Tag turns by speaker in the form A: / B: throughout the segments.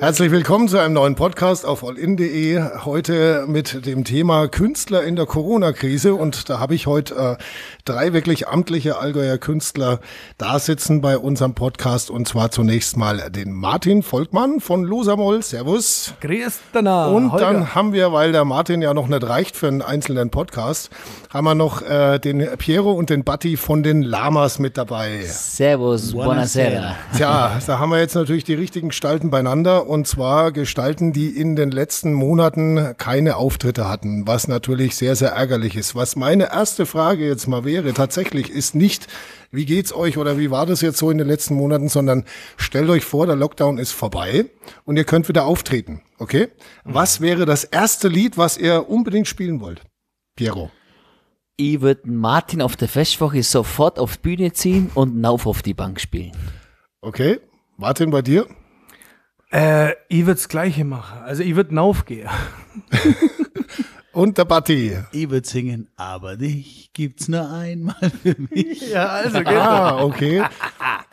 A: Herzlich willkommen zu einem neuen Podcast auf allin.de. Heute mit dem Thema Künstler in der Corona-Krise. Und da habe ich heute äh, drei wirklich amtliche Allgäuer Künstler da sitzen bei unserem Podcast. Und zwar zunächst mal den Martin Volkmann von Losamol. Servus.
B: Grüß danach.
A: Und Holger. dann haben wir, weil der Martin ja noch nicht reicht für einen einzelnen Podcast, haben wir noch äh, den Piero und den Batti von den Lamas mit dabei.
C: Servus, buonasera.
A: Tja, da haben wir jetzt natürlich die richtigen Gestalten beieinander auseinander und zwar Gestalten, die in den letzten Monaten keine Auftritte hatten, was natürlich sehr, sehr ärgerlich ist. Was meine erste Frage jetzt mal wäre, tatsächlich ist nicht, wie geht's euch oder wie war das jetzt so in den letzten Monaten, sondern stellt euch vor, der Lockdown ist vorbei und ihr könnt wieder auftreten, okay? Was wäre das erste Lied, was ihr unbedingt spielen wollt? Piero.
C: Ich würde Martin auf der Festwoche sofort auf die Bühne ziehen und Nauf auf die Bank spielen.
A: Okay. Martin, bei dir?
B: Äh, ich würde das Gleiche machen. Also ich würde aufgehen.
A: Und der Batti.
D: Ich würde singen, aber dich gibt's nur einmal für mich.
B: ja, also
A: geht Ah, okay.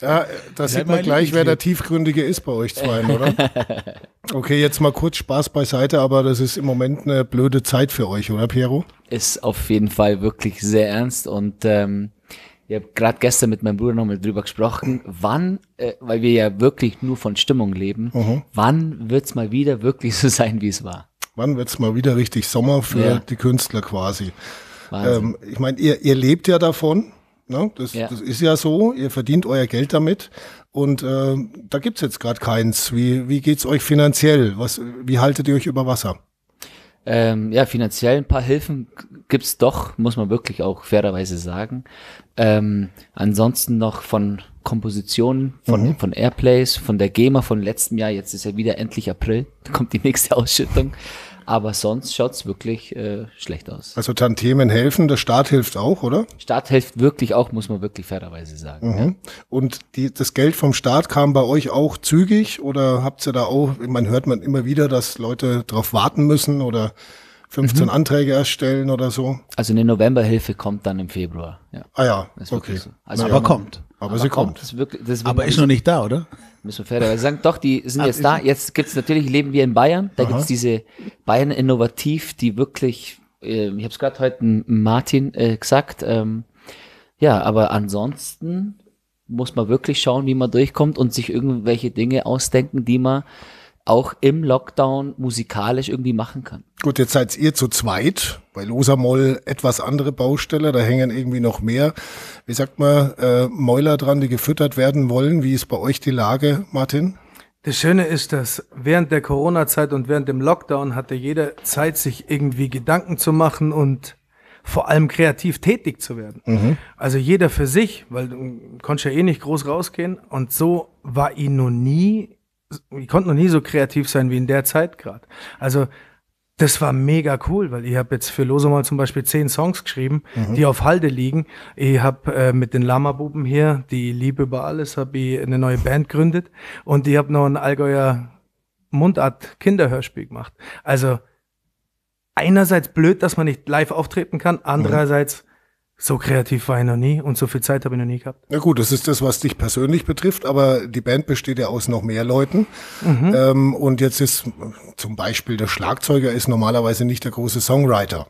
A: Ja, da sieht man gleich, wer der Tiefgründige ist bei euch zwei, oder? Okay, jetzt mal kurz Spaß beiseite, aber das ist im Moment eine blöde Zeit für euch, oder Piero?
C: Ist auf jeden Fall wirklich sehr ernst und ähm, ich habe gerade gestern mit meinem Bruder nochmal drüber gesprochen, wann, äh, weil wir ja wirklich nur von Stimmung leben, mhm. wann wird's mal wieder wirklich so sein, wie es war?
A: Wann wird's mal wieder richtig Sommer für ja. die Künstler quasi? Ähm, ich meine, ihr, ihr lebt ja davon, ne? das, ja. das ist ja so, ihr verdient euer Geld damit und äh, da gibt's jetzt gerade keins. Wie, wie geht's euch finanziell? Was, wie haltet ihr euch über Wasser?
C: Ähm, ja, finanziell ein paar Hilfen gibt's doch, muss man wirklich auch fairerweise sagen. Ähm, ansonsten noch von Kompositionen, von, mhm. von Airplays, von der GEMA von letztem Jahr, jetzt ist ja wieder endlich April, da kommt die nächste Ausschüttung. Aber sonst schaut's wirklich äh, schlecht aus.
A: Also Tantemen helfen, der Staat hilft auch, oder?
C: Staat hilft wirklich auch, muss man wirklich fairerweise sagen. Mhm.
A: Ja. Und die, das Geld vom Staat kam bei euch auch zügig oder habt ihr da auch, man hört man immer wieder, dass Leute darauf warten müssen oder 15 mhm. Anträge erstellen oder so?
C: Also eine Novemberhilfe kommt dann im Februar.
A: Ja. Ah ja, okay.
D: So. Also aber kommt.
A: Aber, aber sie kommt. kommt.
D: Das wirklich, das aber ist noch nicht da, oder?
C: Müssen wir fairerweise sagen, doch, die sind jetzt da. Jetzt gibt's natürlich, leben wir in Bayern. Da Aha. gibt's diese Bayern Innovativ, die wirklich, äh, ich habe es gerade heute Martin äh, gesagt, ähm, ja, aber ansonsten muss man wirklich schauen, wie man durchkommt und sich irgendwelche Dinge ausdenken, die man auch im Lockdown musikalisch irgendwie machen kann.
A: Gut, jetzt seid ihr zu zweit, bei Losamoll etwas andere Baustelle, da hängen irgendwie noch mehr, wie sagt man, äh, Mäuler dran, die gefüttert werden wollen. Wie ist bei euch die Lage, Martin?
B: Das Schöne ist, dass während der Corona-Zeit und während dem Lockdown hatte jeder Zeit, sich irgendwie Gedanken zu machen und vor allem kreativ tätig zu werden. Mhm. Also jeder für sich, weil du konntest ja eh nicht groß rausgehen. Und so war ich noch nie ich konnte noch nie so kreativ sein wie in der Zeit gerade. Also das war mega cool, weil ich habe jetzt für Lose mal zum Beispiel zehn Songs geschrieben, mhm. die auf Halde liegen. Ich habe äh, mit den Lama-Buben hier, die Liebe über alles, habe ich eine neue Band gegründet und ich habe noch ein Allgäuer Mundart-Kinderhörspiel gemacht. Also einerseits blöd, dass man nicht live auftreten kann, andererseits so kreativ war ich noch nie und so viel Zeit habe ich noch nie gehabt.
A: Na gut, das ist das, was dich persönlich betrifft, aber die Band besteht ja aus noch mehr Leuten. Mhm. Ähm, und jetzt ist zum Beispiel der Schlagzeuger ist normalerweise nicht der große Songwriter.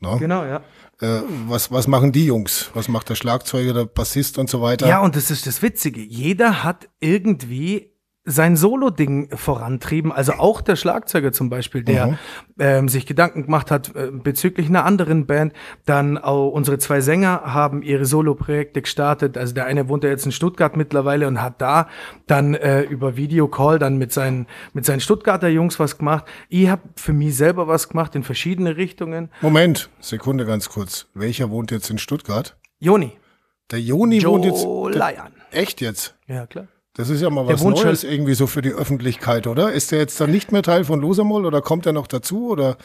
B: Ne? Genau, ja.
A: Äh, was, was machen die Jungs? Was macht der Schlagzeuger, der Bassist und so weiter?
B: Ja, und das ist das Witzige. Jeder hat irgendwie sein Solo-Ding vorantrieben. Also auch der Schlagzeuger zum Beispiel, der mhm. ähm, sich Gedanken gemacht hat äh, bezüglich einer anderen Band. Dann auch unsere zwei Sänger haben ihre Solo-Projekte gestartet. Also der eine wohnt ja jetzt in Stuttgart mittlerweile und hat da dann äh, über Videocall dann mit seinen, mit seinen Stuttgarter Jungs was gemacht. Ich habe für mich selber was gemacht in verschiedene Richtungen.
A: Moment, Sekunde ganz kurz. Welcher wohnt jetzt in Stuttgart?
B: Joni.
A: Der Joni Joe wohnt jetzt.
B: Lion.
A: Echt jetzt?
B: Ja, klar.
A: Das ist ja mal was Neues irgendwie so für die Öffentlichkeit, oder? Ist der jetzt dann nicht mehr Teil von Losamol oder kommt er noch dazu oder?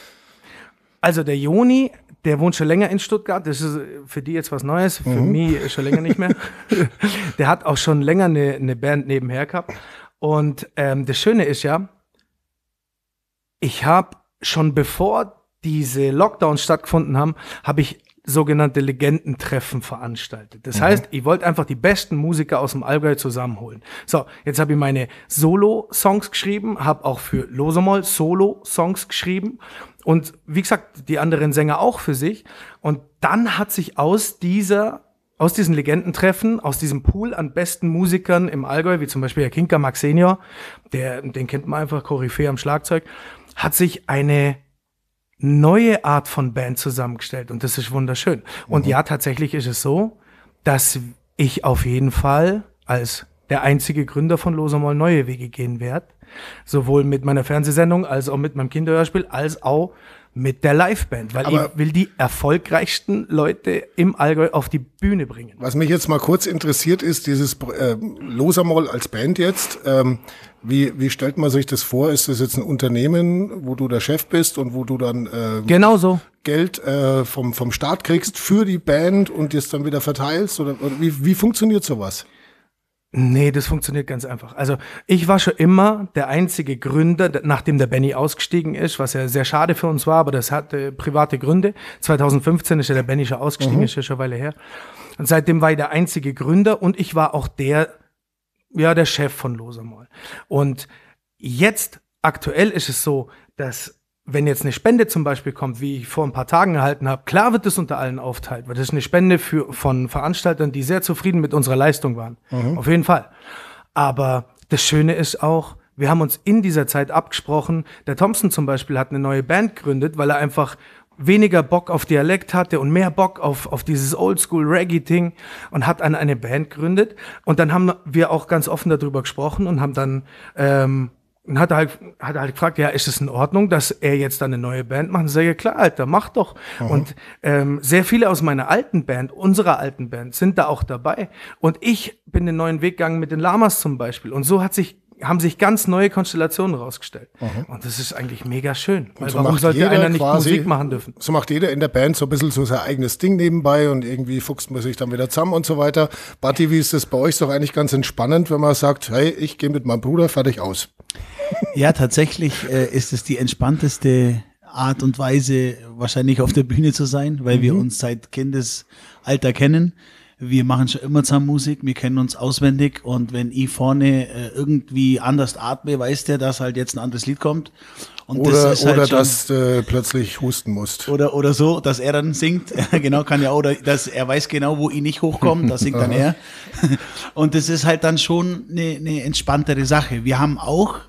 B: Also der Joni, der wohnt schon länger in Stuttgart. Das ist für die jetzt was Neues, für mhm. mich schon länger nicht mehr. der hat auch schon länger eine, eine Band nebenher gehabt. Und ähm, das Schöne ist ja, ich habe schon bevor diese Lockdowns stattgefunden haben, habe ich sogenannte Legendentreffen veranstaltet. Das heißt, ich wollte einfach die besten Musiker aus dem Allgäu zusammenholen. So, jetzt habe ich meine Solo-Songs geschrieben, habe auch für Losemol Solo-Songs geschrieben und wie gesagt, die anderen Sänger auch für sich. Und dann hat sich aus dieser aus diesen Legendentreffen, aus diesem Pool an besten Musikern im Allgäu, wie zum Beispiel der Kinker Max Senior, der, den kennt man einfach, Koryphäe am Schlagzeug, hat sich eine neue Art von Band zusammengestellt und das ist wunderschön. Und ja, tatsächlich ist es so, dass ich auf jeden Fall als der einzige Gründer von Losamol neue Wege gehen werde. Sowohl mit meiner Fernsehsendung als auch mit meinem Kinderhörspiel, als auch mit der Liveband, weil
A: Aber-
B: ich will die erfolgreichsten Leute im Allgäu auf die Bühne bringen.
A: Was mich jetzt mal kurz interessiert ist, dieses äh, Losamol als Band jetzt. Ähm, wie, wie stellt man sich das vor? Ist das jetzt ein Unternehmen, wo du der Chef bist und wo du dann äh,
B: Genau so.
A: Geld äh, vom, vom Staat kriegst für die Band und das dann wieder verteilst? Oder, oder wie, wie funktioniert sowas?
B: Nee, das funktioniert ganz einfach. Also ich war schon immer der einzige Gründer, der- nachdem der Benny ausgestiegen ist, was ja sehr schade für uns war, aber das hatte private Gründe. 2015 ist ja der Benny schon ausgestiegen, ist ja schon eine Weile her. Und seitdem war ich der einzige Gründer und ich war auch der, ja, der Chef von Losamol. Und jetzt, aktuell ist es so, dass wenn jetzt eine Spende zum Beispiel kommt, wie ich vor ein paar Tagen erhalten habe, klar wird es unter allen aufteilt, weil das ist eine Spende für, von Veranstaltern, die sehr zufrieden mit unserer Leistung waren. Auf jeden Fall. Aber das Schöne ist auch, wir haben uns in dieser Zeit abgesprochen. Der Thompson zum Beispiel hat eine neue Band gegründet, weil er einfach weniger Bock auf Dialekt hatte und mehr Bock auf, auf dieses Oldschool-Reggae-Ding und hat an eine Band gegründet. Und dann haben wir auch ganz offen darüber gesprochen und haben dann ähm, und hat er halt, hat halt gefragt, ja, ist es in Ordnung, dass er jetzt dann eine neue Band macht? Und ich sage, ja klar, Alter, mach doch. Und ähm, sehr viele aus meiner alten Band, unserer alten Band, sind da auch dabei. Und ich bin den neuen Weg gegangen mit den Lamas zum Beispiel. Und so hat sich haben sich ganz neue Konstellationen rausgestellt. Und das ist eigentlich mega schön. Weil
A: so
B: warum sollte einer nicht
A: quasi-
B: Musik machen dürfen?
A: So macht jeder in der Band so ein bisschen so sein eigenes Ding nebenbei und irgendwie fuchst man sich dann wieder zusammen und so weiter. Batti, wie ist das bei euch? Ist doch eigentlich ganz entspannend, wenn man sagt, hey, ich gehe mit meinem Bruder fertig aus.
D: Ja, tatsächlich äh, ist es die entspannteste Art und Weise, wahrscheinlich auf der Bühne zu sein, weil wir uns seit Kindesalter kennen. Wir machen schon immer zusammen Musik, wir kennen uns auswendig und wenn ich vorne äh, irgendwie anders atme, weiß der, dass halt jetzt ein anderes Lied kommt. Und
A: Oder,
D: das halt
A: oder
D: schon-
A: dass du plötzlich husten musst.
D: oder, oder so, dass er dann singt. genau, kann ja oder dass er weiß genau, wo ich nicht hochkomme, da singt dann er. Und das ist halt dann schon eine, eine entspanntere Sache. Wir haben auch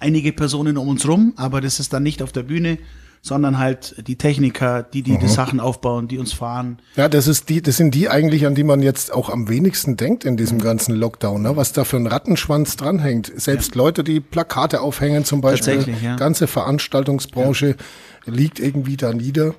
D: einige Personen um uns rum, aber das ist dann nicht auf der Bühne, sondern halt die Techniker, die die, die Sachen aufbauen, die uns fahren.
A: Ja, das ist die, das sind die eigentlich, an die man jetzt auch am wenigsten denkt in diesem ganzen Lockdown, ne? was da für ein Rattenschwanz dranhängt. Selbst Leute, die Plakate aufhängen zum Beispiel,
D: Tatsächlich, ja.
A: ganze Veranstaltungsbranche liegt irgendwie da nieder.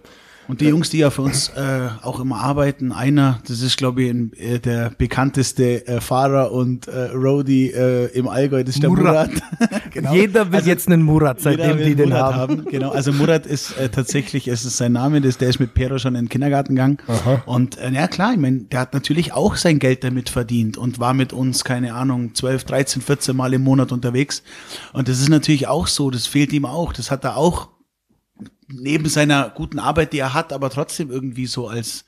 D: Und die Jungs, die ja für uns äh, auch immer arbeiten, einer, das ist glaube ich ein, äh, der bekannteste äh, Fahrer und äh, Roadie äh, im Allgäu, das ist der
B: Murat.
D: Murat. genau.
B: Jeder will jetzt einen Murat, seitdem die den
D: Murat
B: haben.
D: Genau, also Murat ist äh, tatsächlich, es ist sein Name, das, der ist mit Pero schon in den Kindergarten gegangen. Und äh, ja klar, ich meine, der hat natürlich auch sein Geld damit verdient und war mit uns, keine Ahnung, 12, 13, 14 Mal im Monat unterwegs. Und das ist natürlich auch so, das fehlt ihm auch. Das hat er auch neben seiner guten Arbeit, die er hat, aber trotzdem irgendwie so als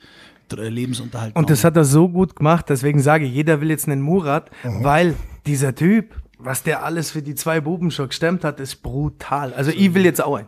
D: äh, Lebensunterhalt.
B: Und das hat er so gut gemacht, deswegen sage ich, jeder will jetzt einen Murat, weil dieser Typ, was der alles für die zwei Buben schon gestemmt hat, ist brutal. Also ich will jetzt auch einen.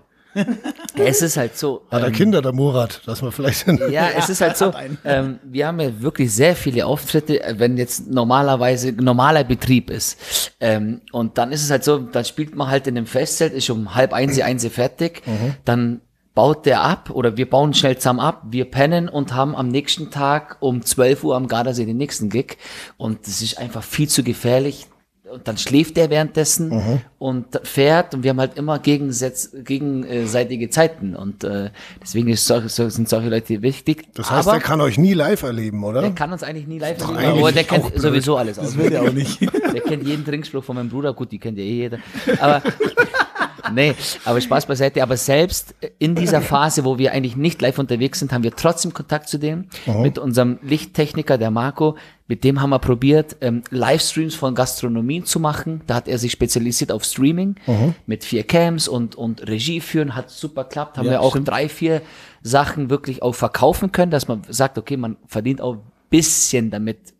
C: Ja, es ist halt so.
A: Hat er
C: ähm,
A: Kinder, der Murat, dass man vielleicht.
C: Ja, es ist halt so, ähm, wir haben ja wirklich sehr viele Auftritte, äh, wenn jetzt normalerweise normaler Betrieb ist. Ähm, und dann ist es halt so, dann spielt man halt in dem Festzelt, ist um halb eins, eins fertig, dann baut der ab oder wir bauen schnell zusammen ab, wir pennen und haben am nächsten Tag um 12 Uhr am Gardasee den nächsten Gig. Und das ist einfach viel zu gefährlich. Und dann schläft der währenddessen und fährt und wir haben halt immer gegensätz, gegenseitige Zeiten und äh, deswegen solche, so, sind solche Leute wichtig.
A: Das heißt,
C: Aber
A: er kann euch nie live erleben, oder?
C: der kann uns eigentlich nie live erleben,
A: eigentlich
C: aber der kennt
A: blöd.
C: sowieso alles aus.
D: Das will er auch nicht.
C: Der kennt jeden Trinkspruch von meinem Bruder, gut, die kennt ja eh jeder. Aber nee, aber Spaß beiseite. Aber selbst in dieser Phase, wo wir eigentlich nicht live unterwegs sind, haben wir trotzdem Kontakt zu denen. Mhm. Mit unserem Lichttechniker, der Marco. Mit dem haben wir probiert, ähm, Livestreams von Gastronomien zu machen. Da hat er sich spezialisiert auf Streaming mhm. mit vier Cams und, und Regie führen. Hat super klappt. Haben ja, wir auch stimmt. drei, vier Sachen wirklich auch verkaufen können, dass man sagt, okay, man verdient auch bisschen damit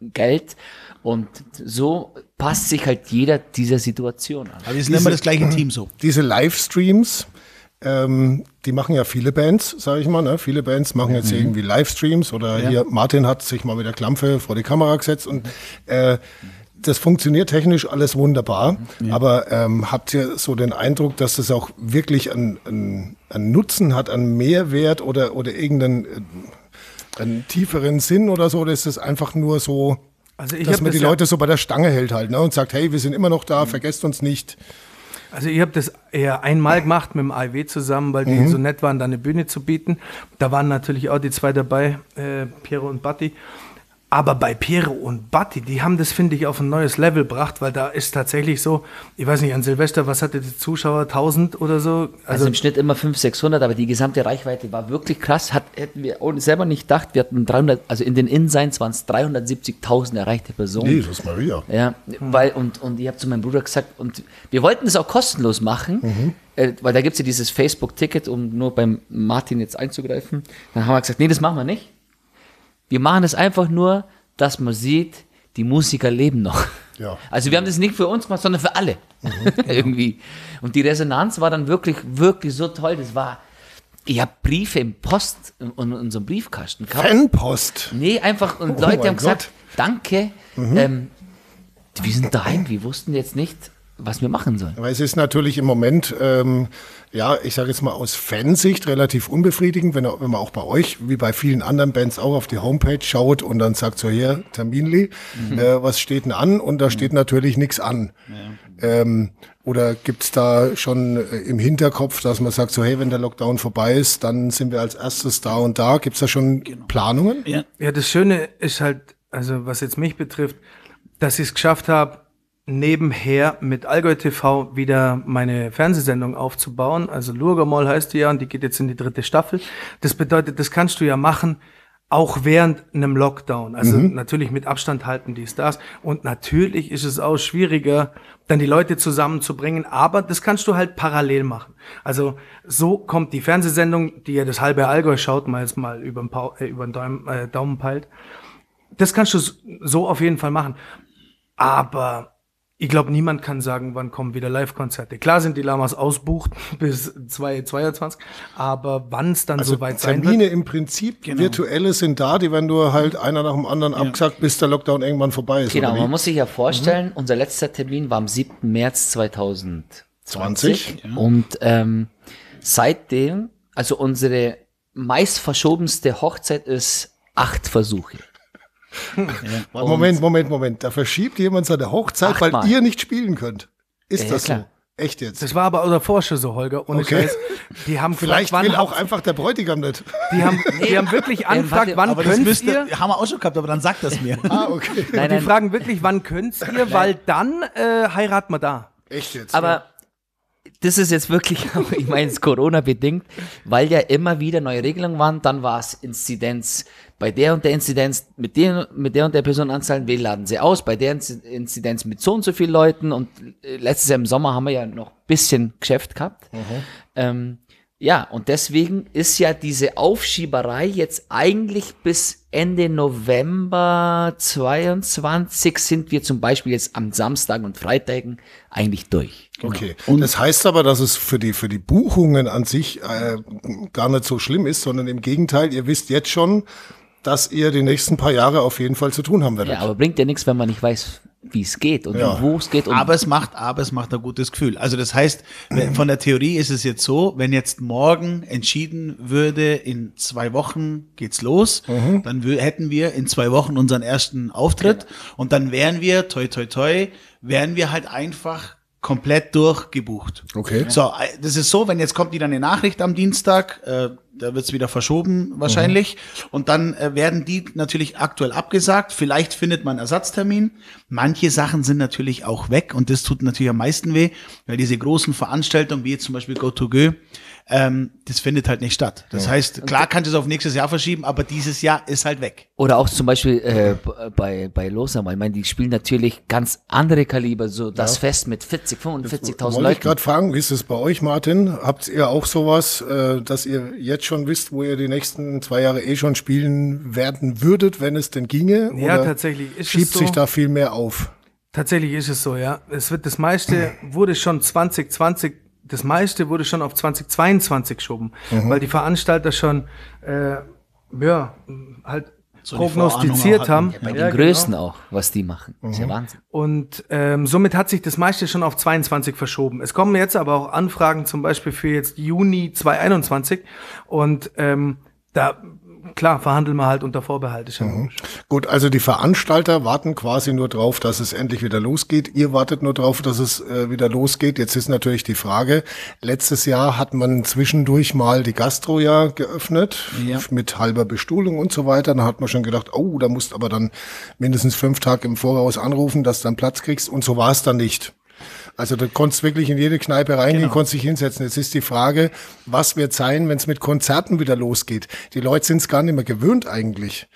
C: Geld. Und so passt sich halt jeder dieser Situation an.
D: Aber wir sind immer das gleiche Team so.
A: Diese Livestreams, ähm, die machen ja viele Bands, sage ich mal. Ne? Viele Bands machen jetzt mhm. irgendwie Livestreams oder ja. hier Martin hat sich mal mit der Klampe vor die Kamera gesetzt und äh, das funktioniert technisch alles wunderbar, ja. aber ähm, habt ihr so den Eindruck, dass das auch wirklich einen, einen, einen Nutzen hat, einen Mehrwert oder, oder irgendeinen äh, einen tieferen Sinn oder so? Oder ist das einfach nur so, also dass man das die Leute so bei der Stange hält halt ne? und sagt, hey, wir sind immer noch da, mhm. vergesst uns nicht.
B: Also ich habe das eher einmal gemacht mit dem AIW zusammen, weil die mhm. so nett waren, da eine Bühne zu bieten. Da waren natürlich auch die zwei dabei, äh, Piero und Batti. Aber bei Piero und Batti, die haben das, finde ich, auf ein neues Level gebracht, weil da ist tatsächlich so, ich weiß nicht, an Silvester, was hatte die Zuschauer, 1000 oder so?
C: Also, also im Schnitt immer 500, 600, aber die gesamte Reichweite war wirklich krass. Hat, hätten wir selber nicht gedacht, wir hatten 300, also in den Insigns waren es 370.000 erreichte Personen.
A: Jesus Maria.
C: Ja, weil, und, und ich habe zu meinem Bruder gesagt, und wir wollten es auch kostenlos machen, mhm. äh, weil da gibt es ja dieses Facebook-Ticket, um nur beim Martin jetzt einzugreifen. Dann haben wir gesagt, nee, das machen wir nicht wir machen es einfach nur, dass man sieht, die Musiker leben noch. Ja. Also wir haben das nicht für uns gemacht, sondern für alle. Mhm. Irgendwie. Und die Resonanz war dann wirklich, wirklich so toll. Das war, ich habe Briefe im Post, in, in unserem Briefkasten
A: gehabt. Fanpost?
C: Nee, einfach, und oh Leute haben gesagt, Gott. danke, mhm. ähm, wir sind daheim, wir wussten jetzt nicht, was wir machen sollen.
A: Aber es ist natürlich im Moment, ähm, ja, ich sage jetzt mal aus Fansicht relativ unbefriedigend, wenn, wenn man auch bei euch, wie bei vielen anderen Bands, auch auf die Homepage schaut und dann sagt so, hier, Terminli, mhm. äh, was steht denn an? Und da mhm. steht natürlich nichts an. Ja. Ähm, oder gibt's da schon äh, im Hinterkopf, dass man sagt, so hey, wenn der Lockdown vorbei ist, dann sind wir als erstes da und da. Gibt's da schon genau. Planungen?
B: Ja. ja, das Schöne ist halt, also was jetzt mich betrifft, dass ich es geschafft habe, nebenher mit Allgäu TV wieder meine Fernsehsendung aufzubauen. Also Lurgamol heißt die ja und die geht jetzt in die dritte Staffel. Das bedeutet, das kannst du ja machen, auch während einem Lockdown. Also mhm. natürlich mit Abstand halten die Stars. Und natürlich ist es auch schwieriger, dann die Leute zusammenzubringen. Aber das kannst du halt parallel machen. Also so kommt die Fernsehsendung, die ja das halbe Allgäu schaut, mal jetzt mal über den, pa äh, über den Daumen, äh, Daumen peilt. Das kannst du so auf jeden Fall machen. Aber ich glaube, niemand kann sagen, wann kommen wieder Live-Konzerte. Klar sind die Lamas ausbucht bis 2022, aber wann es dann also soweit sein
A: wird. Termine im Prinzip, genau. virtuelle sind da, die werden nur halt einer nach dem anderen ja. abgesagt, bis der Lockdown irgendwann vorbei ist.
C: Genau, man muss sich ja vorstellen, mhm. unser letzter Termin war am 7. März 2020. 20, ja. Und ähm, seitdem, also unsere meist verschobenste Hochzeit ist acht Versuche.
A: Ja. Moment, Moment, Moment. Da verschiebt jemand seine Hochzeit, weil ihr nicht spielen könnt. Ist ja, das so? Echt jetzt?
B: Das war aber unser Forscher so, Holger. Und okay. Scheiß, die haben
A: Vielleicht gefragt, will auch einfach der Bräutigam nicht.
B: Die haben, die haben wirklich angefragt, wann aber könnt müsste, ihr?
D: Haben wir auch schon gehabt, aber dann sagt das mir.
B: ah, okay. Nein, nein. Die fragen wirklich, wann könnt ihr, weil dann äh, heiraten wir da.
A: Echt jetzt?
C: Aber ja das ist jetzt wirklich, ich meine, es Corona-bedingt, weil ja immer wieder neue Regelungen waren. Dann war es Inzidenz bei der und der Inzidenz mit der, mit der und der Personenanzahl, wir laden sie aus, bei der Inzidenz mit so und so vielen Leuten. Und äh, letztes Jahr im Sommer haben wir ja noch bisschen Geschäft gehabt. Mhm. Ähm, ja, und deswegen ist ja diese Aufschieberei jetzt eigentlich bis Ende November 22 sind wir zum Beispiel jetzt am Samstag und Freitagen eigentlich durch.
A: Genau. Okay. Und das heißt aber, dass es für die, für die Buchungen an sich äh, gar nicht so schlimm ist, sondern im Gegenteil, ihr wisst jetzt schon, dass ihr die nächsten paar Jahre auf jeden Fall zu tun haben werdet.
C: Ja, aber bringt ja nichts, wenn man nicht weiß, wie es geht und ja. wo es geht.
D: aber es macht, aber es macht ein gutes Gefühl. Also das heißt, von der Theorie ist es jetzt so, wenn jetzt morgen entschieden würde, in zwei Wochen geht's los, mhm. dann hätten wir in zwei Wochen unseren ersten Auftritt ja. und dann wären wir, toi toi toi, wären wir halt einfach komplett durchgebucht.
A: Okay.
D: So, das ist so, wenn jetzt kommt wieder eine Nachricht am Dienstag, äh, da wird es wieder verschoben wahrscheinlich. Mhm. Und dann äh, werden die natürlich aktuell abgesagt. Vielleicht findet man Ersatztermin. Manche Sachen sind natürlich auch weg und das tut natürlich am meisten weh, weil diese großen Veranstaltungen, wie jetzt zum Beispiel Go to Go, ähm, das findet halt nicht statt. Das ja. heißt, klar kannst du es auf nächstes Jahr verschieben, aber dieses Jahr ist halt weg.
C: Oder auch zum Beispiel äh, bei, bei Losam, ich meine, die spielen natürlich ganz andere Kaliber, so das ja. Fest mit 40, 45.000 Leuten. Wollte
A: ich gerade fragen, wie ist es bei euch, Martin? Habt ihr auch sowas, äh, dass ihr jetzt schon wisst, wo ihr die nächsten zwei Jahre eh schon spielen werden würdet, wenn es denn ginge?
B: Ja, Oder tatsächlich.
A: Ist schiebt so? sich da viel mehr auf?
B: Tatsächlich ist es so, ja. Es wird das meiste wurde schon 2020 das meiste wurde schon auf 2022 geschoben, mhm. weil die Veranstalter schon äh, ja, halt so prognostiziert haben.
C: Ja, bei den ja, Größen genau. auch, was die machen. Mhm. Ist ja mhm. Wahnsinn.
B: Und ähm, somit hat sich das meiste schon auf 22 verschoben. Es kommen jetzt aber auch Anfragen zum Beispiel für jetzt Juni 2021 und ähm, da klar, verhandeln wir halt unter Vorbehalt. Ist ja mhm.
A: Gut, also die Veranstalter warten quasi nur drauf, dass es endlich wieder losgeht. Ihr wartet nur drauf, dass es äh, wieder losgeht. Jetzt ist natürlich die Frage, letztes Jahr hat man zwischendurch mal die Gastro ja geöffnet ja. mit halber Bestuhlung und so weiter. Da hat man schon gedacht, oh, da musst aber dann mindestens fünf Tage im Voraus anrufen, dass du dann Platz kriegst. Und so war es dann nicht. Also du konntest wirklich in jede Kneipe reingehen, genau. konntest dich hinsetzen. Jetzt ist die Frage, was wird sein, wenn es mit Konzerten wieder losgeht? Die Leute sind es gar nicht mehr gewöhnt eigentlich.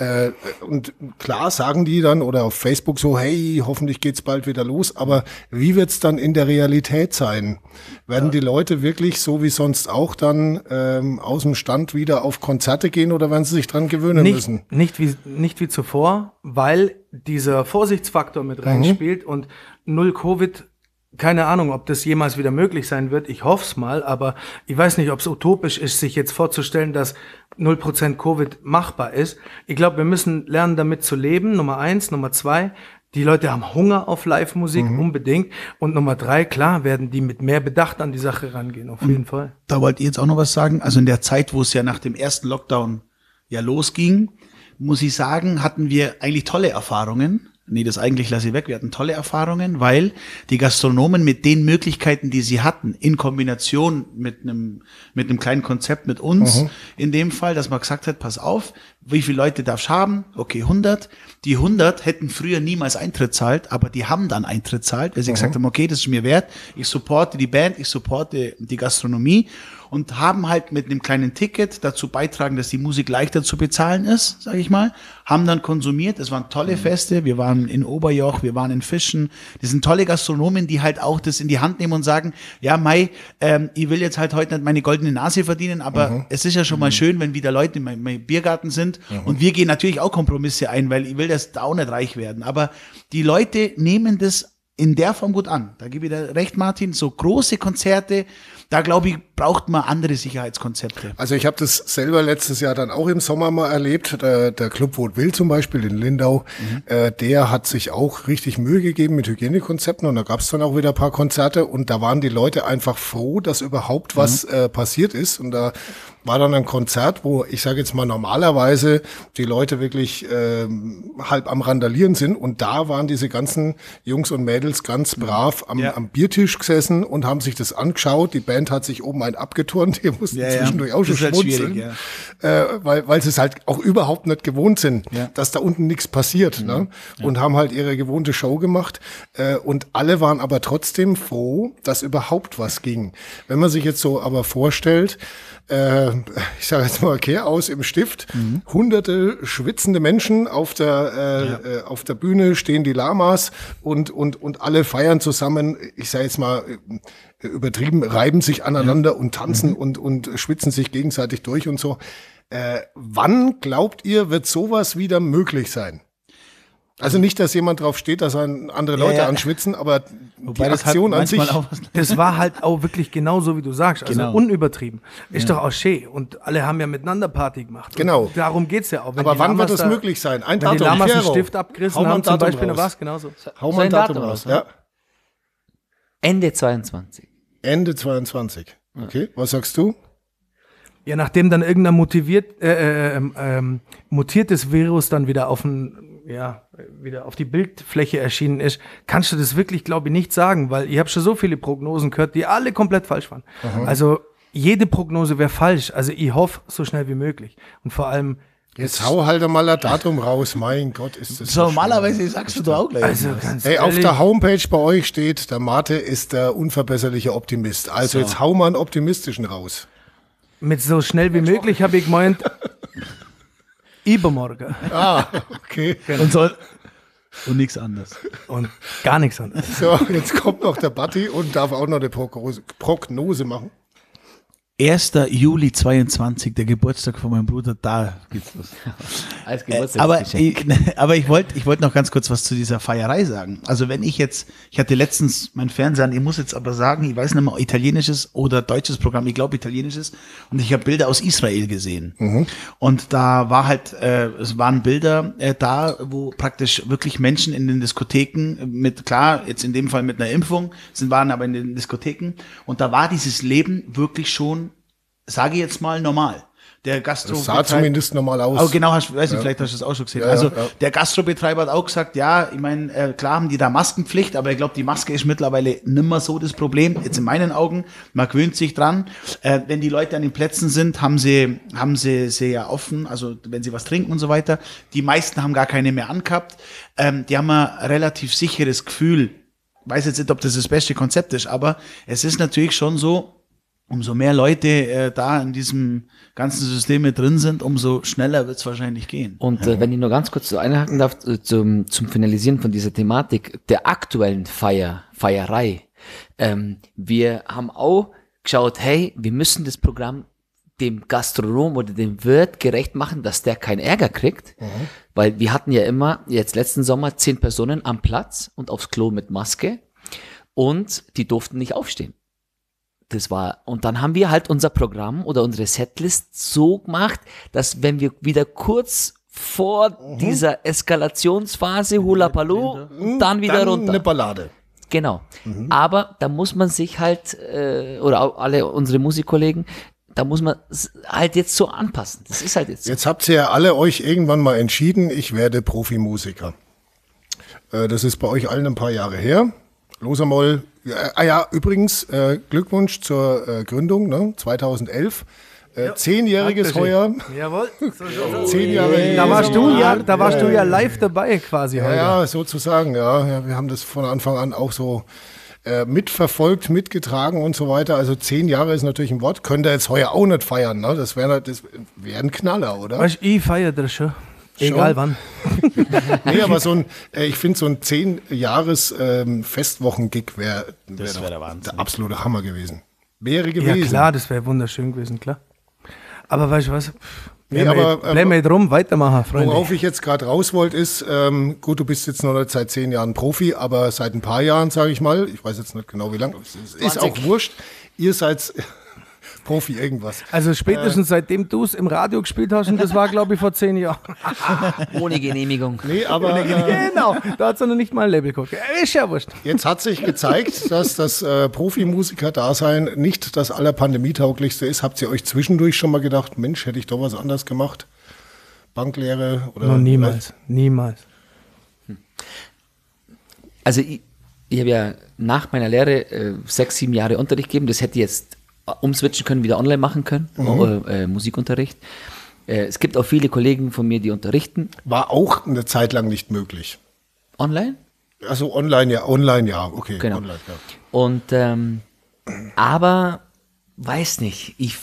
A: Äh, und klar sagen die dann oder auf Facebook so, hey, hoffentlich geht's bald wieder los. Aber wie wird's dann in der Realität sein? Werden ja. die Leute wirklich so wie sonst auch dann ähm, aus dem Stand wieder auf Konzerte gehen oder werden sie sich dran gewöhnen
B: nicht,
A: müssen?
B: Nicht wie, nicht wie zuvor, weil dieser Vorsichtsfaktor mit reinspielt mhm. und null Covid keine Ahnung, ob das jemals wieder möglich sein wird. Ich hoffe es mal, aber ich weiß nicht, ob es utopisch ist, sich jetzt vorzustellen, dass 0% Covid machbar ist. Ich glaube, wir müssen lernen, damit zu leben. Nummer eins. Nummer zwei, die Leute haben Hunger auf Live-Musik, mhm. unbedingt. Und Nummer drei, klar, werden die mit mehr Bedacht an die Sache rangehen, auf jeden Fall.
D: Da wollt ihr jetzt auch noch was sagen. Also in der Zeit, wo es ja nach dem ersten Lockdown ja losging, muss ich sagen, hatten wir eigentlich tolle Erfahrungen Nee, das eigentlich lasse ich weg. Wir hatten tolle Erfahrungen, weil die Gastronomen mit den Möglichkeiten, die sie hatten, in Kombination mit einem, mit einem kleinen Konzept mit uns, mhm. in dem Fall, dass man gesagt hat, pass auf, wie viele Leute darfst du haben? Okay, 100. Die 100 hätten früher niemals Eintritt zahlt, aber die haben dann Eintritt zahlt, weil sie mhm. gesagt haben, okay, das ist mir wert. Ich supporte die Band, ich supporte die Gastronomie und haben halt mit einem kleinen Ticket dazu beitragen, dass die Musik leichter zu bezahlen ist, sage ich mal. Haben dann konsumiert. Es waren tolle mhm. Feste. Wir waren in Oberjoch, wir waren in Fischen. Das sind tolle Gastronomen, die halt auch das in die Hand nehmen und sagen, ja, Mai, ähm, ich will jetzt halt heute nicht meine goldene Nase verdienen, aber mhm. es ist ja schon mal mhm. schön, wenn wieder Leute in meinem mein Biergarten sind. Mhm. Und wir gehen natürlich auch Kompromisse ein, weil ich will das da auch nicht reich werden. Aber die Leute nehmen das in der Form gut an. Da gebe ich dir recht, Martin. So große Konzerte, da glaube ich, braucht man andere Sicherheitskonzepte.
A: Also ich habe das selber letztes Jahr dann auch im Sommer mal erlebt. Der, der Club Wood Will zum Beispiel in Lindau, mhm. äh, der hat sich auch richtig Mühe gegeben mit Hygienekonzepten und da gab es dann auch wieder ein paar Konzerte und da waren die Leute einfach froh, dass überhaupt was mhm. äh, passiert ist und da war dann ein Konzert, wo ich sage jetzt mal normalerweise die Leute wirklich äh, halb am Randalieren sind und da waren diese ganzen Jungs und Mädels ganz brav am, ja. am Biertisch gesessen und haben sich das angeschaut. Die Band hat sich oben ein abgeturnt, die mussten ja, zwischendurch ja. auch schon halt schmunzeln, ja. äh, weil, weil sie es halt auch überhaupt nicht gewohnt sind, dass da unten nichts passiert ne? und haben halt ihre gewohnte Show gemacht äh, und alle waren aber trotzdem froh, dass überhaupt was ging. Wenn man sich jetzt so aber vorstellt, äh, ich sage jetzt mal okay aus im Stift. Mhm. Hunderte schwitzende Menschen auf der äh, ja. äh, auf der Bühne stehen die Lamas und und und alle feiern zusammen. Ich sage jetzt mal äh, übertrieben, reiben sich aneinander ja. und tanzen mhm. und und schwitzen sich gegenseitig durch und so. Äh, wann glaubt ihr, wird sowas wieder möglich sein? Also nicht, dass jemand drauf steht, dass andere Leute ja, ja. anschwitzen, aber Wobei die Aktion an sich.
B: Das war halt auch wirklich genau so, wie du sagst. Also genau. unübertrieben. Ist ja. doch auch schön. Und alle haben ja miteinander Party gemacht.
A: Genau.
B: Und darum geht's ja auch.
A: Wenn aber wann wird das möglich sein?
B: Ein Datum. Wenn die Lamas einen Stift abgerissen haben, zum Beispiel, dann war es genauso.
A: Hau mal ein Datum, Datum raus. Ja.
C: Ende 22.
A: Ende 22. Okay. Was sagst du?
B: Ja, nachdem dann irgendein motiviert, äh, äh, ähm, ähm, mutiertes Virus dann wieder auf ein ja, wieder auf die Bildfläche erschienen ist, kannst du das wirklich, glaube ich, nicht sagen, weil ich habe schon so viele Prognosen gehört, die alle komplett falsch waren. Aha. Also jede Prognose wäre falsch. Also ich hoffe so schnell wie möglich. Und vor allem,
A: Jetzt hau halt mal ein Datum raus. Mein Gott, ist das.
D: So, normalerweise sagst du doch auch gleich.
B: also ganz
A: Ey, auf der Homepage bei euch steht, der Mate ist der unverbesserliche Optimist. Also jetzt hau mal einen optimistischen raus.
B: mit so schnell wie möglich habe ich gemeint, übermorgen.
A: Ah, okay.
D: und soll und nichts anderes.
B: Und gar nichts anderes.
A: So, jetzt kommt noch der Batti und darf auch noch eine Prognose, Prognose machen.
D: 1. Juli 22, der Geburtstag von meinem Bruder, da geht's los.
C: Als
D: Äh, aber,
C: Geburtstagsgeschenk.
D: ich, aber ich wollte ich wollte noch ganz kurz was zu dieser Feierei sagen. Also wenn ich jetzt, ich hatte letztens mein Fernseher an, ich muss jetzt aber sagen, ich weiß nicht mehr, italienisches oder deutsches Programm, ich glaube italienisches, und ich habe Bilder aus Israel gesehen. Und da war halt, äh, es waren Bilder äh, da, wo praktisch wirklich Menschen in den Diskotheken mit, klar, jetzt in dem Fall mit einer Impfung, sind waren aber in den Diskotheken, und da war dieses Leben wirklich schon, sage ich jetzt mal, normal. Der Gastro
A: Das sah zumindest normal aus.
D: Oh, genau, hast, weiß nicht, vielleicht hast du das auch schon gesehen.
A: Ja,
D: also
A: ja, ja.
D: der Gastrobetreiber hat auch gesagt, ja, ich meine, äh, klar haben die da Maskenpflicht, aber ich glaube, die Maske ist mittlerweile nimmer so das Problem. Jetzt in meinen Augen, man gewöhnt sich dran. Äh, wenn die Leute an den Plätzen sind, haben sie, haben sie sehr offen, also wenn sie was trinken und so weiter. Die meisten haben gar keine mehr angehabt. Ähm, die haben ein relativ sicheres Gefühl. Weiß jetzt nicht, ob das das beste Konzept ist, aber es ist natürlich schon so, umso mehr Leute äh, da in diesem ganzen System mit drin sind, umso schneller wird es wahrscheinlich gehen.
C: Und äh, wenn ich nur ganz kurz so einhaken darf, äh, zum, zum Finalisieren von dieser Thematik der aktuellen Feier, Feierei. Ähm, wir haben auch geschaut, hey, wir müssen das Programm dem Gastronom oder dem Wirt gerecht machen, dass der keinen Ärger kriegt. Weil wir hatten ja immer, jetzt letzten Sommer, zehn Personen am Platz und aufs Klo mit Maske und die durften nicht aufstehen. Das war, und dann haben wir halt unser Programm oder unsere Setlist so gemacht, dass wenn wir wieder kurz vor dieser Eskalationsphase Hula Palu und dann wieder
A: Dann
C: runter.
A: eine Ballade.
C: Genau. Aber da muss man sich halt, äh, oder auch alle unsere Musikkollegen, da muss man halt jetzt so anpassen. Das ist halt jetzt so.
A: Jetzt habt ihr ja alle euch irgendwann mal entschieden, ich werde Profimusiker. Äh, das ist bei euch allen ein paar Jahre her. Los einmal. Ja, ah ja, übrigens, äh, Glückwunsch zur äh, Gründung, ne? 2011. Äh, zehnjähriges heuer.
B: Jawohl. So.
A: Zehn Jahre.
B: Da warst du ja, da warst du ja live dabei quasi
A: Ja,
B: heute.
A: ja, sozusagen, ja. ja. Wir haben das von Anfang an auch so äh, mitverfolgt, mitgetragen und so weiter. Also zehn Jahre ist natürlich ein Wort. Könnt ihr jetzt heuer auch nicht feiern, ne? Das wäre das wär ein Knaller, oder?
B: Weißt du, ich feiere das schon. Egal wann.
A: Nee, aber so ein, äh, ich finde so ein zehn Jahres ähm, Festwochen-Gig wäre wär
D: wär der Wahnsinn.
A: der absolute Hammer gewesen. Wäre
B: Ja
A: gewesen.
B: klar, das wäre wunderschön gewesen, klar. Aber weißt du was?
A: Nee,
B: Bleiben wir-
A: aber,
B: bleiben wir drum, weitermachen, Freunde.
A: Worauf ich jetzt gerade raus wollte, ist, ähm, gut, du bist jetzt noch nicht seit zehn Jahren Profi, aber seit ein paar Jahren, sage ich mal, ich weiß jetzt nicht genau wie lange, es ist auch wurscht, ihr seid Profi irgendwas.
B: Also spätestens seitdem du es im Radio gespielt hast, und das war glaube ich vor zehn Jahren.
C: Ohne Genehmigung.
A: Nee, aber äh,
B: genau, da hat es noch nicht mal ein Label geguckt. Ist ja wurscht.
A: jetzt hat sich gezeigt, dass das äh, Profimusiker-Dasein nicht das allerpandemietauglichste ist. Habt ihr euch zwischendurch schon mal gedacht, Mensch, hätte ich doch was anders gemacht? Banklehre oder
B: Noch niemals, niemals.
C: Also ich, ich habe ja nach meiner Lehre äh, sechs, sieben Jahre Unterricht gegeben. Das hätte jetzt äh, umswitchen können, wieder online machen können, äh, äh, Musikunterricht. Äh, es gibt auch viele Kollegen von mir, die unterrichten
A: War auch eine Zeit lang nicht möglich.
C: online.
A: Also online ja, online ja, okay.
C: Genau.
A: Online, ja.
C: Und ähm, aber weiß nicht, ich,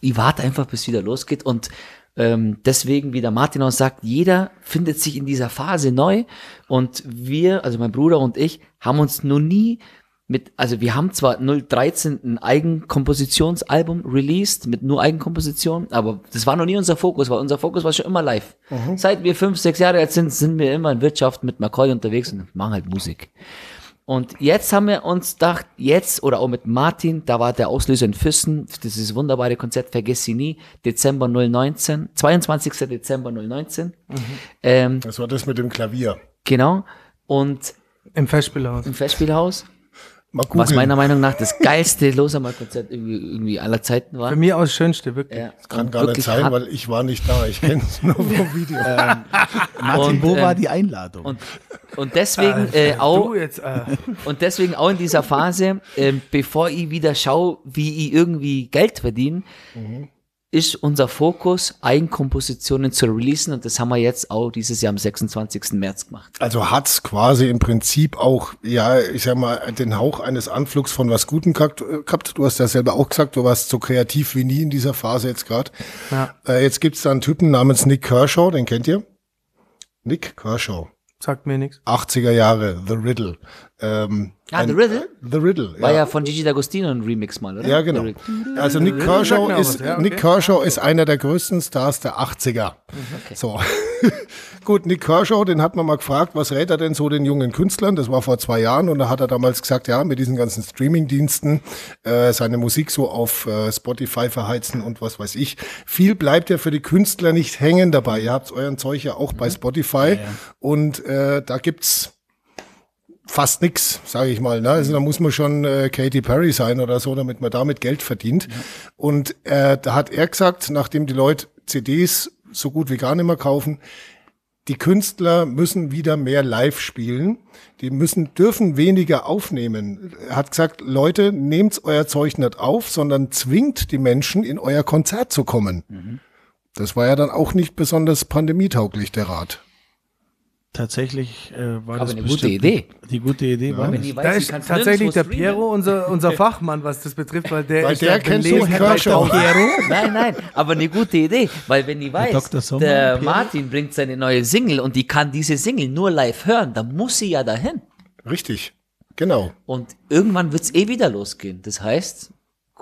C: ich warte einfach, bis wieder losgeht und ähm, deswegen, wie der Martin auch sagt, jeder findet sich in dieser Phase neu und wir, also mein Bruder und ich, haben uns noch nie mit, also wir haben zwar 013 ein Eigenkompositionsalbum released mit nur Eigenkomposition, aber das war noch nie unser Fokus, weil unser Fokus war schon immer live. Seit wir fünf, sechs Jahre alt sind, sind wir immer in Wirtschaft mit McCoy unterwegs und machen halt Musik. Und jetzt haben wir uns gedacht, jetzt oder auch mit Martin, da war der Auslöser in Füssen, ist wunderbare Konzert, vergiss sie nie, Dezember 019, 22. Dezember 019. Ähm,
A: Das war das mit dem Klavier.
C: genau. Und
B: Im Festspielhaus.
C: im Festspielhaus. Was meiner Meinung nach das geilste Losamal-Konzert irgendwie, irgendwie aller Zeiten war.
B: Für mich auch das Schönste, wirklich.
A: Ja. Das kann gar nicht sein, weil ich war nicht da. Ich kenne es nur vom Video.
D: Ähm, Martin, und, wo ähm, war die Einladung?
C: Und, und deswegen äh, äh auch jetzt, äh. und deswegen auch in dieser Phase, äh, bevor ich wieder schaue, wie ich irgendwie Geld verdiene, mhm ist unser Fokus, Eigenkompositionen zu releasen und das haben wir jetzt auch dieses Jahr am 26. März gemacht.
A: Also hat's quasi im Prinzip auch, ja, ich sag mal, den Hauch eines Anflugs von was Guten gehabt. Du hast ja selber auch gesagt, du warst so kreativ wie nie in dieser Phase jetzt gerade. Ja. Äh, jetzt gibt's da einen Typen namens Nick Kershaw, den kennt ihr? Nick Kershaw.
B: Sagt mir nichts.
A: 80er Jahre, The Riddle.
C: Ähm, ah, ein, The Riddle?
A: The Riddle,
C: War ja. ja von Gigi D'Agostino ein Remix mal, oder?
A: Ja, genau. Also Nick Kershaw, ist, ja, okay. Nick Kershaw ist einer der größten Stars der 80er. Okay. So. Gut, Nick Kershaw, den hat man mal gefragt, was rät er denn so den jungen Künstlern? Das war vor zwei Jahren und da hat er damals gesagt, ja, mit diesen ganzen Streaming-Diensten äh, seine Musik so auf äh, Spotify verheizen und was weiß ich. Viel bleibt ja für die Künstler nicht hängen dabei. Ihr habt euren Zeug ja auch bei mhm. Spotify ja, und äh, da gibt's fast nix, sage ich mal. Ne? Also da muss man schon äh, Katy Perry sein oder so, damit man damit Geld verdient. Ja. Und äh, da hat er gesagt, nachdem die Leute CDs so gut wie gar nicht mehr kaufen, die Künstler müssen wieder mehr live spielen. Die müssen, dürfen weniger aufnehmen. Er hat gesagt, Leute, nehmt euer Zeug nicht auf, sondern zwingt die Menschen, in euer Konzert zu kommen. Mhm. Das war ja dann auch nicht besonders pandemietauglich, der Rat
D: tatsächlich äh, war
C: Aber
D: das
C: eine gute Idee.
D: Die gute Idee ja. war
B: das. Da ist tatsächlich der Piero unser, unser Fachmann, was das betrifft, weil der
A: weil
B: ist
A: der kennt so
C: Piero. Nein, nein, aber eine gute Idee, weil wenn ich weiß, der, Sommer, der Martin bringt seine neue Single und die kann diese Single nur live hören, dann muss sie ja dahin.
A: Richtig. Genau.
C: Und irgendwann wird es eh wieder losgehen. Das heißt,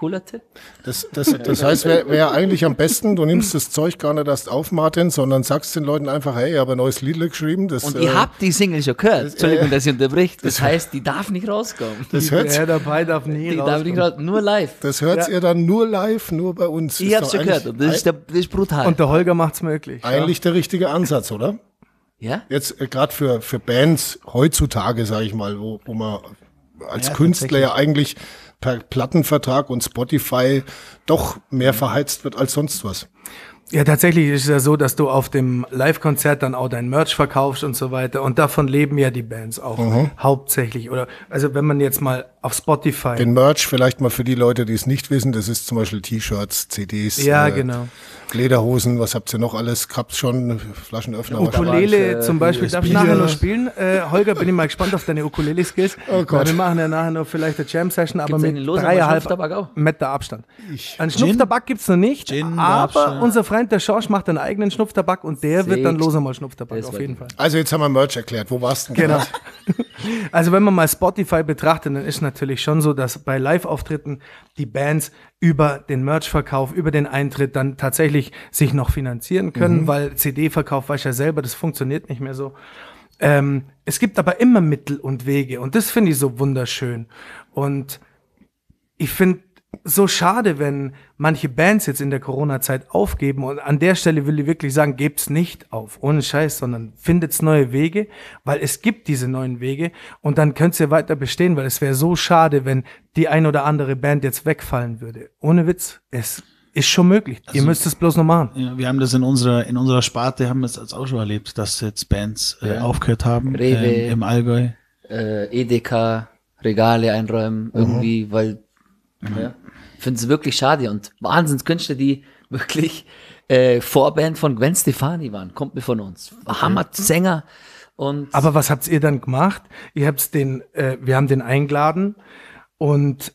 C: cooler Tipp.
A: Das, das, das heißt, wäre wär eigentlich am besten, du nimmst das Zeug gar nicht erst auf, Martin, sondern sagst den Leuten einfach, hey, ich habe ein neues Lied geschrieben. Das,
C: Und äh, ihr habt die Single schon gehört. Das, Entschuldigung, äh, dass ich unterbricht. Das, das, heißt, die darf nicht rauskommen.
A: Das hört
B: Der dabei darf nie die rauskommen. Darf nicht raus,
C: nur live.
A: Das hört ja. ihr dann nur live, nur bei uns.
C: Ich hab's schon gehört und das ist, der, das ist brutal.
B: Und der Holger macht's möglich.
A: Eigentlich ja. der richtige Ansatz, oder?
C: Ja.
A: Jetzt äh, gerade für, für Bands heutzutage, sage ich mal, wo, wo man als ja, Künstler ja eigentlich per Plattenvertrag und Spotify doch mehr verheizt wird als sonst was.
B: Ja, tatsächlich ist es ja so, dass du auf dem Live-Konzert dann auch dein Merch verkaufst und so weiter. Und davon leben ja die Bands auch mhm. hauptsächlich. Oder also wenn man jetzt mal auf Spotify.
A: Den Merch vielleicht mal für die Leute, die es nicht wissen, das ist zum Beispiel T-Shirts, CDs.
B: Ja, äh, genau.
A: Lederhosen, was habt ihr noch alles? Gab's schon Flaschenöffner?
B: Ukulele zum Beispiel, darf ich nachher noch spielen? Äh, Holger, bin ich mal gespannt auf deine Ukulele-Skills. Oh Gott. wir machen ja nachher noch vielleicht eine Jam-Session, aber mit dreieinhalb Meter Abstand. Ich. Einen Schnupftabak gibt's noch nicht, Gin, aber unser Freund der Schorsch macht einen eigenen Schnupftabak und der Sick. wird dann loser mal Schnupftabak, auf jeden Fall.
A: Also jetzt haben wir Merch erklärt. Wo warst du
B: denn? Genau. also wenn man mal Spotify betrachtet, dann ist natürlich schon so, dass bei Live-Auftritten die Bands über den Merch-Verkauf, über den Eintritt dann tatsächlich sich noch finanzieren können, mhm. weil CD-Verkauf weiß ja selber, das funktioniert nicht mehr so. Ähm, es gibt aber immer Mittel und Wege und das finde ich so wunderschön. Und ich finde so schade, wenn manche Bands jetzt in der Corona-Zeit aufgeben. Und an der Stelle will ich wirklich sagen, gebt's nicht auf, ohne Scheiß, sondern findet's neue Wege, weil es gibt diese neuen Wege und dann könnt's ja weiter bestehen, weil es wäre so schade, wenn die ein oder andere Band jetzt wegfallen würde. Ohne Witz, es ist schon möglich. Also, Ihr müsst es bloß noch machen.
D: Ja, wir haben das in unserer, in unserer Sparte, haben wir es auch schon erlebt, dass jetzt Bands äh, ja. aufgehört haben
C: Rewe,
D: ähm, im Allgäu.
C: Äh, Edeka, Regale einräumen, mhm. irgendwie, weil mhm. ja, finde es wirklich schade und Wahnsinnskünstler, die wirklich äh, Vorband von Gwen Stefani waren, kommt mir von uns. Hammer Sänger und.
B: Aber was habt ihr dann gemacht? Ihr habt's den, äh, wir haben den eingeladen und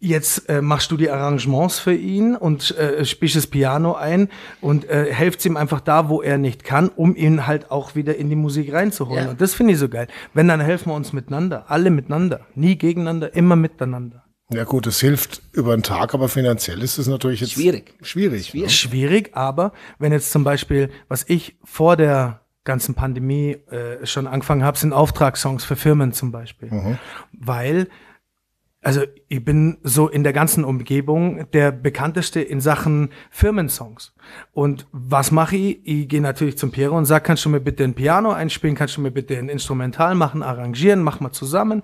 B: jetzt äh, machst du die Arrangements für ihn und äh, spielst das Piano ein und äh, helft ihm einfach da, wo er nicht kann, um ihn halt auch wieder in die Musik reinzuholen. Ja. Und das finde ich so geil. Wenn, dann helfen wir uns miteinander, alle miteinander, nie gegeneinander, immer miteinander.
A: Ja gut, es hilft über den Tag, aber finanziell ist es natürlich jetzt
C: schwierig.
A: Schwierig.
B: Schwierig, ne? schwierig aber wenn jetzt zum Beispiel, was ich vor der ganzen Pandemie äh, schon angefangen habe, sind Auftragssongs für Firmen zum Beispiel. Mhm. Weil also ich bin so in der ganzen Umgebung der bekannteste in Sachen Firmensongs. Und was mache ich? Ich gehe natürlich zum Piero und sage, kannst du mir bitte ein Piano einspielen, kannst du mir bitte ein Instrumental machen, arrangieren, mach mal zusammen.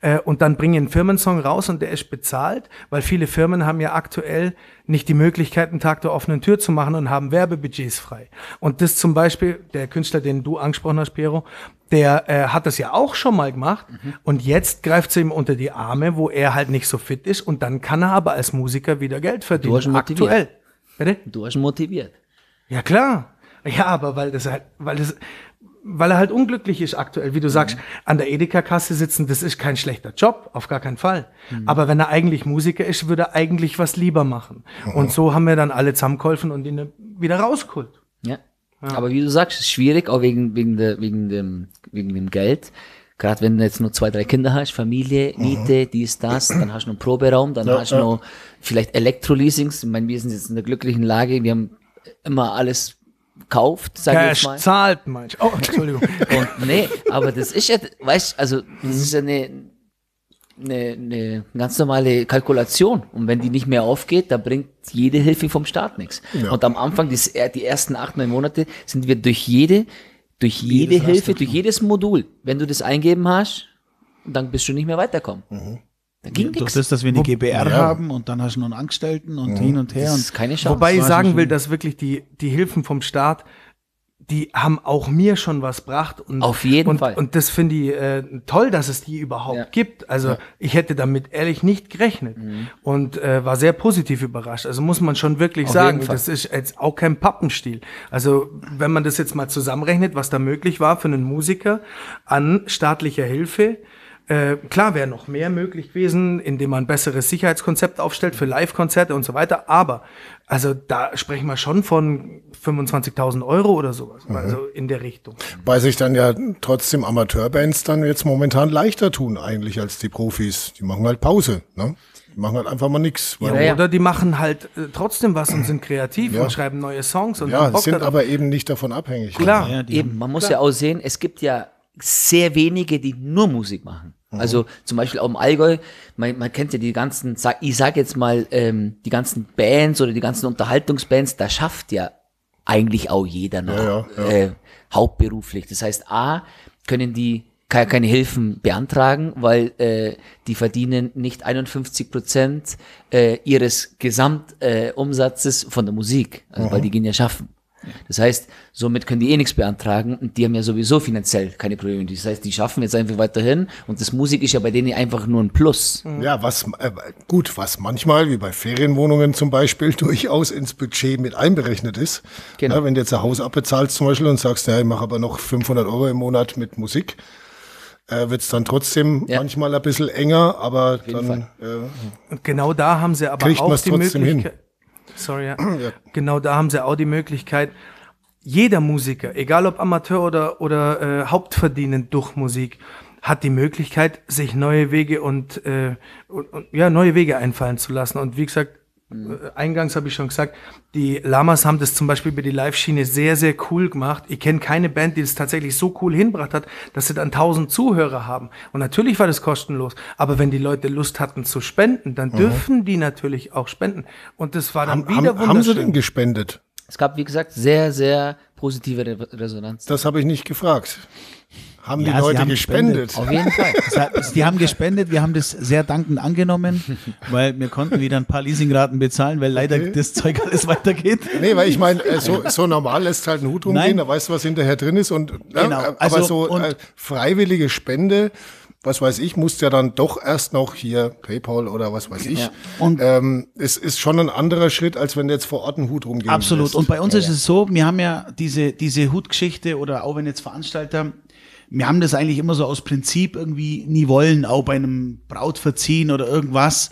B: Äh, und dann bringe ich einen Firmensong raus und der ist bezahlt, weil viele Firmen haben ja aktuell nicht die Möglichkeit, einen Tag der offenen Tür zu machen und haben Werbebudgets frei. Und das zum Beispiel, der Künstler, den du angesprochen hast, Piero, der äh, hat das ja auch schon mal gemacht mhm. und jetzt greift sie ihm unter die Arme, wo er halt nicht so fit ist und dann kann er aber als Musiker wieder Geld verdienen. Du hast
C: aktuell. Bitte? Du hast motiviert.
B: Ja klar. Ja, aber weil das halt, weil das, weil er halt unglücklich ist aktuell, wie du sagst, mhm. an der Edeka-Kasse sitzen, das ist kein schlechter Job, auf gar keinen Fall. Mhm. Aber wenn er eigentlich Musiker ist, würde er eigentlich was lieber machen. Mhm. Und so haben wir dann alle zusammengeholfen und ihn wieder rausgeholt.
C: Ja. ja. Aber wie du sagst, ist schwierig, auch wegen, wegen, der, wegen, dem, wegen dem Geld. Gerade wenn du jetzt nur zwei, drei Kinder hast, Familie, mhm. Miete, dies, das, dann hast du noch einen Proberaum, dann ja, hast du ja. noch vielleicht Elektroleasings. Ich meine, wir sind jetzt in der glücklichen Lage, wir haben immer alles kauft,
B: sag Cash ich mal. zahlt, meinst Oh, Entschuldigung.
C: Und nee, aber das ist ja, weißt also das ist ja eine, eine, eine ganz normale Kalkulation. Und wenn die nicht mehr aufgeht, dann bringt jede Hilfe vom Staat nichts. Ja. Und am Anfang, die, die ersten acht, neun Monate, sind wir durch jede, durch jede jedes Hilfe, durch jedes Modul, wenn du das eingeben hast, dann bist du nicht mehr weiterkommen. Mhm.
D: Da ging Durch das, dass wir eine GBR ja. haben und dann hast du noch einen Angestellten und ja. hin und her. Das ist
B: keine Chance. Wobei ich sagen will, dass wirklich die, die Hilfen vom Staat, die haben auch mir schon was gebracht. Und,
C: Auf jeden
B: und,
C: Fall.
B: Und das finde ich äh, toll, dass es die überhaupt ja. gibt. Also ja. ich hätte damit ehrlich nicht gerechnet mhm. und äh, war sehr positiv überrascht. Also muss man schon wirklich Auf sagen, das ist jetzt auch kein Pappenstiel. Also wenn man das jetzt mal zusammenrechnet, was da möglich war für einen Musiker an staatlicher Hilfe, äh, klar wäre noch mehr möglich gewesen, indem man ein besseres Sicherheitskonzept aufstellt für Live-Konzerte und so weiter. Aber also da sprechen wir schon von 25.000 Euro oder sowas, mhm. also in der Richtung.
A: Weil sich dann ja trotzdem Amateurbands dann jetzt momentan leichter tun eigentlich als die Profis. Die machen halt Pause, ne? Die machen halt einfach mal nichts.
B: Ja, ja. Oder die machen halt äh, trotzdem was und sind kreativ ja. und schreiben neue Songs und
A: ja, sind aber eben nicht davon abhängig.
C: Klar, ja, eben. Man muss klar. ja auch sehen, es gibt ja sehr wenige, die nur Musik machen. Mhm. Also zum Beispiel auch im Allgäu, man, man kennt ja die ganzen, ich sag jetzt mal, ähm, die ganzen Bands oder die ganzen Unterhaltungsbands, da schafft ja eigentlich auch jeder noch ja, ja, ja. Äh, hauptberuflich. Das heißt, A, können die keine Hilfen beantragen, weil äh, die verdienen nicht 51 Prozent äh, ihres Gesamtumsatzes äh, von der Musik, also, weil die gehen ja schaffen. Das heißt, somit können die eh nichts beantragen und die haben ja sowieso finanziell keine Probleme. Das heißt, die schaffen jetzt einfach weiterhin und das Musik ist ja bei denen einfach nur ein Plus.
A: Ja, was äh, gut, was manchmal, wie bei Ferienwohnungen zum Beispiel, durchaus ins Budget mit einberechnet ist. Genau. Ja, wenn du jetzt ein Haus abbezahlst zum Beispiel und sagst, ja, ich mache aber noch 500 Euro im Monat mit Musik, äh, wird es dann trotzdem ja. manchmal ein bisschen enger, aber dann.
B: Äh, genau da haben sie aber auch die Möglichkeit. Hin sorry, ja. Genau da haben sie auch die Möglichkeit, jeder Musiker, egal ob Amateur oder, oder äh, hauptverdienend durch Musik, hat die Möglichkeit, sich neue Wege und, äh, und, und ja, neue Wege einfallen zu lassen. Und wie gesagt, Mhm. Eingangs habe ich schon gesagt, die Lamas haben das zum Beispiel über die Live-Schiene sehr, sehr cool gemacht. Ich kenne keine Band, die das tatsächlich so cool hinbracht hat, dass sie dann 1000 Zuhörer haben. Und natürlich war das kostenlos. Aber wenn die Leute Lust hatten zu spenden, dann mhm. dürfen die natürlich auch spenden. Und das war dann
A: haben,
B: wieder
A: haben, Haben sie denn gespendet?
C: Es gab, wie gesagt, sehr, sehr positive Resonanz.
A: Das habe ich nicht gefragt. Haben ja, die Leute haben gespendet? gespendet?
D: Auf jeden Fall. die haben gespendet, wir haben das sehr dankend angenommen, weil wir konnten wieder ein paar Leasingraten bezahlen, weil leider okay. das Zeug alles weitergeht.
A: Nee, weil ich meine, äh, so, so normal lässt halt ein Hut rumgehen, da weißt du, was hinterher drin ist. Und, genau. Ja, aber also, so äh, freiwillige Spende, was weiß ich, musst ja dann doch erst noch hier PayPal oder was weiß ich. Ja. Und ähm, es ist schon ein anderer Schritt, als wenn du jetzt vor Ort einen Hut rumgehen
D: Absolut. Lässt. Und bei uns ja, ist es so, wir haben ja diese, diese Hutgeschichte oder auch wenn jetzt Veranstalter wir haben das eigentlich immer so aus Prinzip irgendwie nie wollen, auch bei einem Brautverziehen oder irgendwas.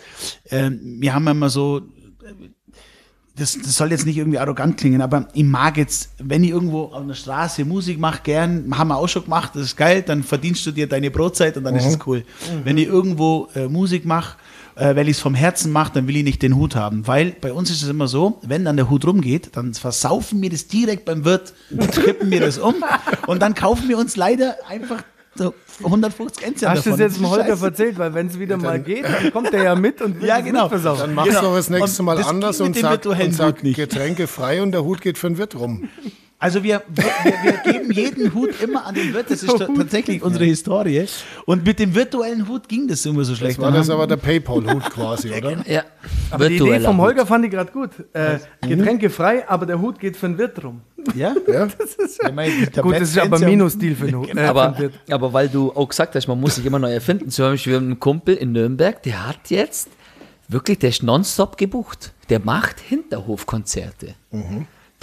D: Ähm, wir haben immer so, das, das soll jetzt nicht irgendwie arrogant klingen, aber ich mag jetzt, wenn ich irgendwo auf der Straße Musik mache, gern, haben wir auch schon gemacht, das ist geil, dann verdienst du dir deine Brotzeit und dann mhm. ist es cool. Mhm. Wenn ich irgendwo äh, Musik mache, äh, weil ich es vom Herzen mache, dann will ich nicht den Hut haben. Weil bei uns ist es immer so, wenn dann der Hut rumgeht, dann versaufen wir das direkt beim Wirt, kippen wir das um und dann kaufen wir uns leider einfach so 150 Enzian
B: Hast du das
D: davon.
B: jetzt dem
D: ist
B: Holger erzählt? Weil wenn es wieder mal geht, dann kommt er ja mit und
D: Ja,
B: das
D: genau.
A: Dann machst
D: Genau.
A: du das nächste
D: Und
A: Mal
D: das
A: anders und
D: dem
A: sag, und. Getränke frei und der Hut geht für den Wirt rum.
D: Also wir, wir, wir geben jeden Hut immer an den Wirt. Das ist ta- tatsächlich unsere Historie. Und mit dem virtuellen Hut ging das immer so schlecht.
A: Das war
D: Dann
A: das aber der Paypal-Hut quasi, oder?
C: Ja.
B: Aber die Idee vom
C: Hut.
B: Holger fand ich gerade gut. Äh, Getränke frei, aber der Hut geht für den Wirt rum.
D: ja?
A: Ja?
D: Ich meine, die
B: Gut, das ist aber Minus-Deal für den Hut. Den
C: Aber,
B: Wirt.
C: aber weil du auch gesagt hast, man muss sich immer neu erfinden. Zum Beispiel, wir haben einen Kumpel in Nürnberg, der hat jetzt wirklich, der ist nonstop gebucht. Der macht Hinterhofkonzerte.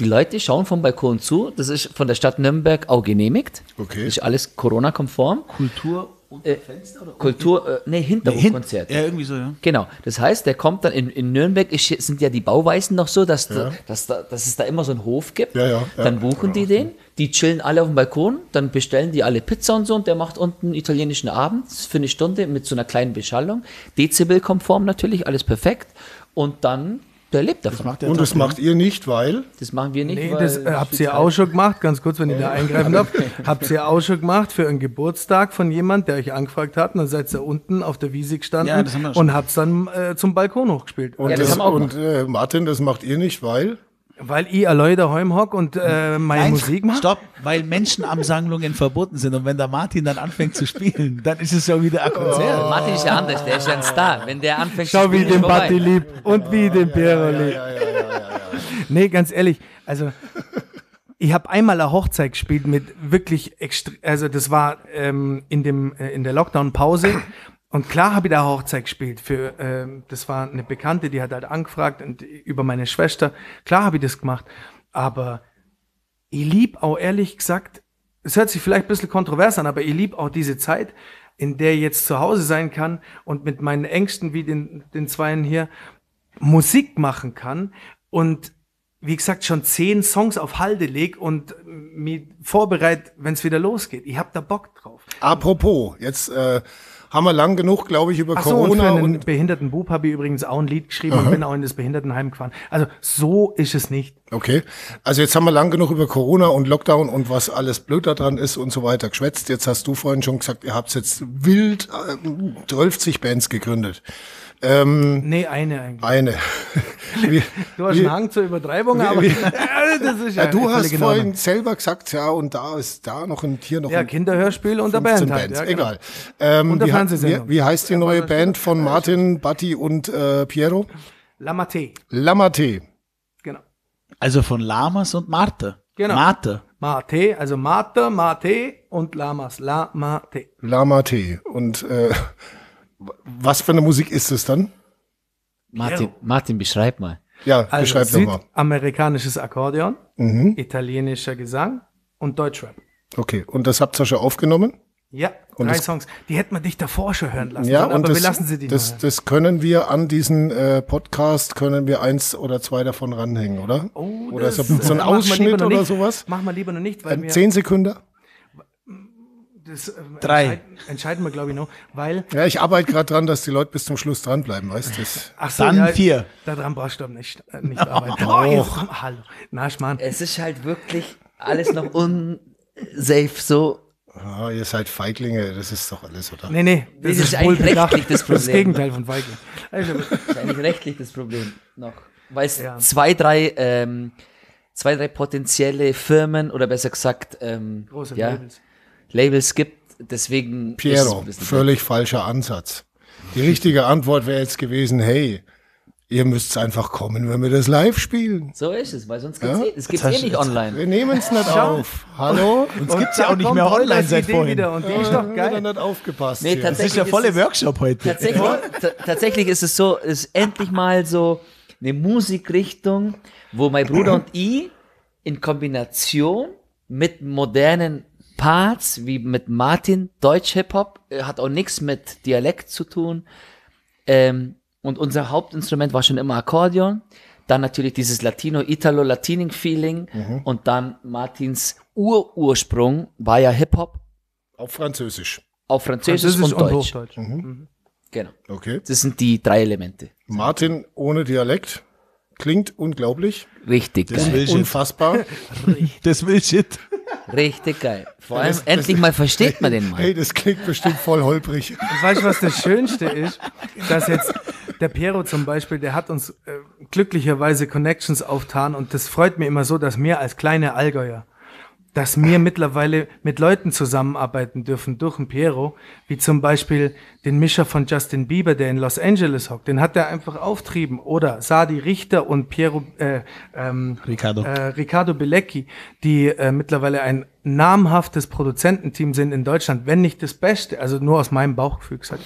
C: Die Leute schauen vom Balkon zu. Das ist von der Stadt Nürnberg auch genehmigt.
A: Okay.
C: Das ist alles Corona-konform.
D: Kultur und
C: Äh, Kultur, äh, nee,
D: Hin-
C: Hinterhofkonzerte.
D: Ja, irgendwie so, ja.
C: Genau. Das heißt, der kommt dann in, in Nürnberg, ist, sind ja die Bauweisen noch so, dass, da, dass, da, dass es da immer so einen Hof gibt.
A: Ja, ja, ja.
C: Dann buchen die den, die chillen alle auf dem Balkon, dann bestellen die alle Pizza und so und der macht unten einen italienischen Abend für eine Stunde mit so einer kleinen Beschallung. Dezibel-konform natürlich, alles perfekt. Und dann, der lebt davon. Das,
D: Macht der
A: Und das macht ihr nicht, weil
C: machen wir nicht.
B: Nee,
C: weil
B: das äh, habt ihr auch schon gemacht, ganz kurz, wenn ich da eingreifen darf. Habt ihr auch schon gemacht für einen Geburtstag von jemand, der euch angefragt hat, und dann seid ihr unten auf der Wiese gestanden
D: Ja, das haben wir schon.
B: und habt's dann äh, zum Balkon hochgespielt.
A: und,
C: Ja, das
A: das,
C: haben wir auch
A: und äh, Martin, das macht ihr nicht, weil
B: Weil ich allein daheim hock und äh, meine
D: Nein,
B: Musik mache.
D: Stopp, weil Menschenansammlungen verboten sind. Und wenn der Martin dann anfängt zu spielen, dann ist es ja wieder ein Konzert.
C: Martin ist ja anders, der ist ja ein Star. Wenn der anfängt
B: Schau,
C: zu
B: wie
C: spielen,
B: ich den. Batti lieb und wie den Piero lieb. Nee, ganz ehrlich, also ich habe einmal eine Hochzeit gespielt mit wirklich extre also das war ähm, in dem äh, in der Lockdown-Pause und klar habe ich da Hochzeit gespielt für ähm, das war eine Bekannte, die hat halt angefragt und über meine Schwester. Klar habe ich das gemacht, aber ich lieb auch ehrlich gesagt, es hört sich vielleicht ein bisschen kontrovers an, aber ich lieb auch diese Zeit, in der ich jetzt zu Hause sein kann und mit meinen Ängsten wie den, den Zweien hier Musik machen kann und wie gesagt schon zehn Songs auf Halde leg und mich vorbereit, wenn es wieder losgeht. Ich hab da Bock drauf.
A: apropos, jetzt äh, haben wir lang genug, glaube ich, über
B: Ach so, und für
A: Corona
B: einen
A: und,
B: behinderten Bub habe ich übrigens auch ein Lied geschrieben und bin auch in das Behindertenheim gefahren. Also so ist es nicht.
A: Okay, also jetzt haben wir lang genug über Corona und Lockdown und was alles blöd daran ist und so weiter geschwätzt. Jetzt hast du vorhin schon gesagt, ihr habt jetzt wild äh, 12 Bands gegründet.
B: Nee, eine eigentlich.
A: Eine. Wie,
B: Du hast
A: wie-
B: einen Hang zur Übertreibung, aber das ist ja,
A: ja, du hast vorhin
B: Ordnung.
A: selber gesagt, ja, und da ist da noch ein Tier noch
B: Ja,
A: ein
B: Kinderhörspiel und der
A: 15
B: Band halt.
A: Bands,
B: Ja, genau.
A: egal. Ähm,
B: Und der
A: wie,
B: Fernsehsendung.
A: wie, wie heißt die neue Band von Martin, Batti und äh, Piero?
B: Lamate.
A: Lamate.
B: Genau.
D: Also von Lamas und Marte.
B: Genau.
D: Marte.
B: Mate, also Mate, Mate und Lamas. Lamate.
A: Lamate. Und äh, was für eine Musik ist es dann?
C: Martin, Martin, beschreib mal.
A: Ja,
B: Also
A: beschreib nochmal.
B: südamerikanisches Akkordeon,
A: Mhm.
B: italienischer Gesang und Deutschrap.
A: Okay, und das habt ihr schon aufgenommen?
B: Ja,
A: Und
B: drei
A: das-
B: Songs. Die hätten wir dich davor schon hören lassen.
A: Ja,
B: aber
A: und das,
B: wir lassen sie die
A: das, das können wir an diesen äh, Podcast, können wir eins oder zwei davon ranhängen, oder?
B: Oh,
A: oder
B: das,
A: so, so
B: äh,
A: ein
B: lieber
A: Ausschnitt oder
B: nicht.
A: sowas?
B: Machen wir lieber noch nicht, weil wir
A: Zehn Sekunden?
B: Das äh,
D: Drei.
B: Entscheiden, entscheiden wir, glaube ich, noch. Weil,
A: Ja, ich arbeite gerade dran, dass die Leute bis zum Schluss dranbleiben, weißt du? Das-
B: ach so,
D: Dann
B: ja,
D: vier.
B: Daran brauchst du aber nicht, äh, nicht arbeiten. Oh, jetzt, hallo. Na, Schmarrn.
C: Es ist halt wirklich alles noch unsafe so.
A: Ah, ihr seid Feiglinge, das ist doch alles, oder?
B: Nee, nee, das,
C: Das
B: ist,
C: ist eigentlich
B: Bullbedacht.
C: rechtlich das
B: Das ist das
C: Problem.
B: Gegenteil von Feigling. Also,
C: Das ist eigentlich rechtlich das Problem noch. Weil es
B: Ja.
C: zwei, drei, ähm, zwei, drei potenzielle Firmen oder besser gesagt ähm,
B: große
C: ja,
B: Labels.
C: Labels gibt. Deswegen
A: Piero, völlig falscher Ansatz. Die richtige Antwort wäre jetzt gewesen, hey, ihr müsst einfach kommen, wenn wir das live spielen.
C: So ist es, weil sonst gibt's
A: Ja?
C: eh, es gibt's
D: Jetzt
C: eh nicht online.
A: Wir nehmen es nicht auf. Hallo?
D: Uns gibt's ja auch nicht mehr online seit
B: Idee
D: vorhin.
B: Wieder und die ist doch
A: Wieder
B: geil.
A: nicht aufgepasst.
C: Nee.
D: Das ist ja volle
C: ist-
D: Workshop heute.
C: Tatsächlich, ta- tatsächlich ist es so, es ist endlich mal so eine Musikrichtung, wo mein Bruder und ich in Kombination mit modernen Parts, wie mit Martin, Deutsch-Hip-Hop, äh, hat auch nichts mit Dialekt zu tun. Ähm, und unser Hauptinstrument war schon immer Akkordeon. Dann natürlich dieses Latino-Italo-Latining-Feeling. Und dann Martins Urursprung war ja Hip-Hop
A: Auf Französisch.
C: auf Französisch,
B: Französisch
C: und
B: und
C: Deutsch.
B: Hochdeutsch.
C: Genau.
A: Okay.
C: Das sind die drei Elemente.
A: Martin ohne Dialekt. Klingt unglaublich.
C: Richtig.
D: Das
C: geil.
A: Unfassbar.
D: Das will Shit.
C: Richtig geil. Vor allem das, endlich das, mal versteht man den mal.
A: Hey, das klingt bestimmt voll holprig.
B: Und weißt du, was das Schönste ist? Dass jetzt der Piero zum Beispiel, der hat uns äh, glücklicherweise Connections auftan und das freut mir immer so, dass mir als kleine Allgäuer dass wir mittlerweile mit Leuten zusammenarbeiten dürfen durch den Piero, wie zum Beispiel den Mischer von Justin Bieber, der in Los Angeles hockt, den hat er einfach auftrieben. Oder Sadi Richter und Piero äh, ähm, Ricardo. Äh, Ricardo Belecki, die äh, mittlerweile ein namhaftes Produzententeam sind in Deutschland, wenn nicht das Beste, also nur aus meinem Bauchgefühl gesagt.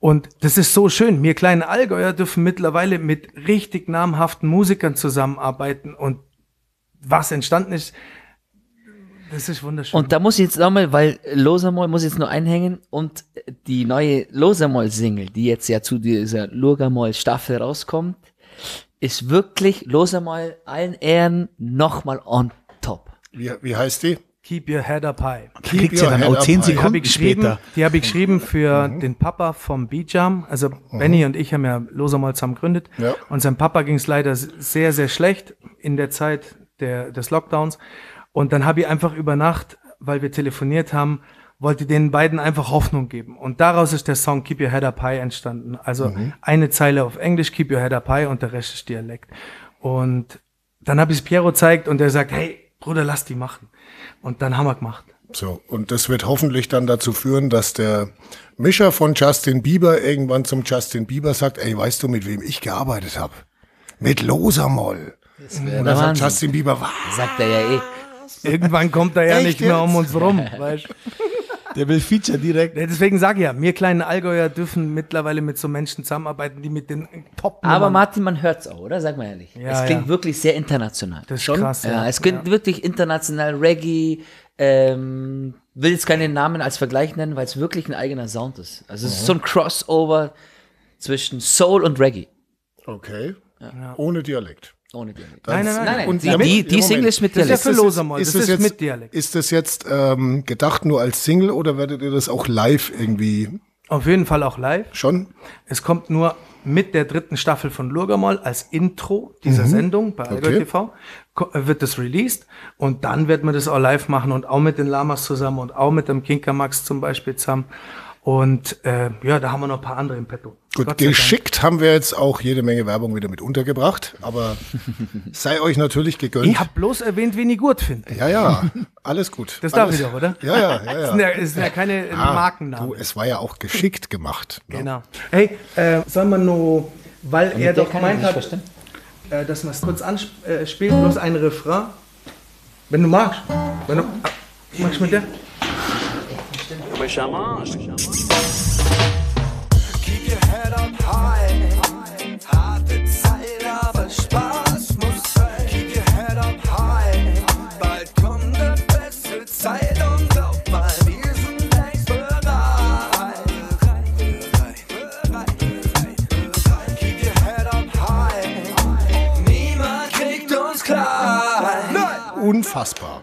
B: Und das ist so schön. Wir kleinen Allgäuer dürfen mittlerweile mit richtig namhaften Musikern zusammenarbeiten und was entstanden ist, das ist wunderschön.
C: Und da muss ich jetzt nochmal, weil Losamol muss jetzt nur einhängen und die neue Losamol-Single, die jetzt ja zu dieser Lurgamol-Staffel rauskommt, ist wirklich Losamol allen Ehren nochmal on top.
A: Wie, wie heißt die?
B: Keep Your Head Up High.
D: Keep Kriegt's ja dann auch zehn Sekunden
B: die später. Die habe ich geschrieben für mhm. den Papa vom Bijam. Also mhm. Benny und ich haben ja Losamol zusammen gegründet. Ja. Und seinem Papa ging es leider sehr, sehr schlecht in der Zeit der, des Lockdowns. Und dann habe ich einfach über Nacht, weil wir telefoniert haben, wollte den beiden einfach Hoffnung geben. Und daraus ist der Song Keep Your Head Up High entstanden. Also mhm. eine Zeile auf Englisch, Keep Your Head Up High und der Rest ist Dialekt. Und dann habe ich es Piero zeigt und er sagt, hey, Bruder, lass die machen. Und dann haben wir gemacht.
A: So, und das wird hoffentlich dann dazu führen, dass der Mischer von Justin Bieber irgendwann zum Justin Bieber sagt, ey, weißt du, mit wem ich gearbeitet habe? Mit Losamoll. Und dann sagt Justin Bieber, was?
C: Sagt er ja eh.
B: Irgendwann kommt er ja Echt nicht mehr um uns rum, weißt
D: Der will Feature direkt.
B: Deswegen sage ich ja, wir kleinen Allgäuer dürfen mittlerweile mit so Menschen zusammenarbeiten, die mit den top
C: Aber Martin, man hört es auch, oder? Sag mal ehrlich. Ja, es klingt ja. wirklich sehr international.
B: Das ist Schon? krass.
C: Ja, es klingt ja. wirklich international Reggae. Ähm, will jetzt keine Namen als Vergleich nennen, weil es wirklich ein eigener Sound ist. Also es ist so ein Crossover zwischen Soul und Reggae.
A: Okay. Ohne Dialekt.
C: Ohne Dialekt.
B: Nein, nein, nein. nein,
C: Und die, die, die Single ist mit
B: Dialekt. Das ist ja für Losermoll.
A: Ist das, das ist jetzt, mit Dialekt. Ist das jetzt ähm, gedacht nur als Single oder werdet ihr das auch live irgendwie?
B: Auf jeden Fall auch live.
A: Schon?
B: Es kommt nur mit der dritten Staffel von Lurgamol als Intro dieser mhm. Sendung bei okay. TV äh, wird das released und dann wird man das auch live machen und auch mit den Lamas zusammen und auch mit dem Kinker Max zum Beispiel zusammen. Und äh, ja, da haben wir noch ein paar andere im Petto.
A: Gut, geschickt haben wir jetzt auch jede Menge Werbung wieder mit untergebracht, aber sei euch natürlich gegönnt.
B: Ich habe bloß erwähnt, wen ich gut finde.
A: Ja, ja, alles gut.
B: Das
A: alles,
B: darf ich doch, oder?
A: Ja, ja, ja. ja.
B: Es sind ja, es sind ja keine ah, Markennamen.
A: Du, es war ja auch geschickt gemacht.
B: Ne? Genau. Hey, äh, soll man nur, weil er doch gemeint hat, äh, dass man es kurz anspielt, äh, bloß ein Refrain. Wenn du magst. Wenn du, ah, magst du mit der?
E: Wesh charmant. Keep your head up high. Harte Zeit, aber Spaß muss sein. Keep your head up high. Bald kommt eine beste Zeit und glaub mal, wir sind längst bereit. Keep your head up high. Niemand kriegt uns klein.
A: Unfassbar.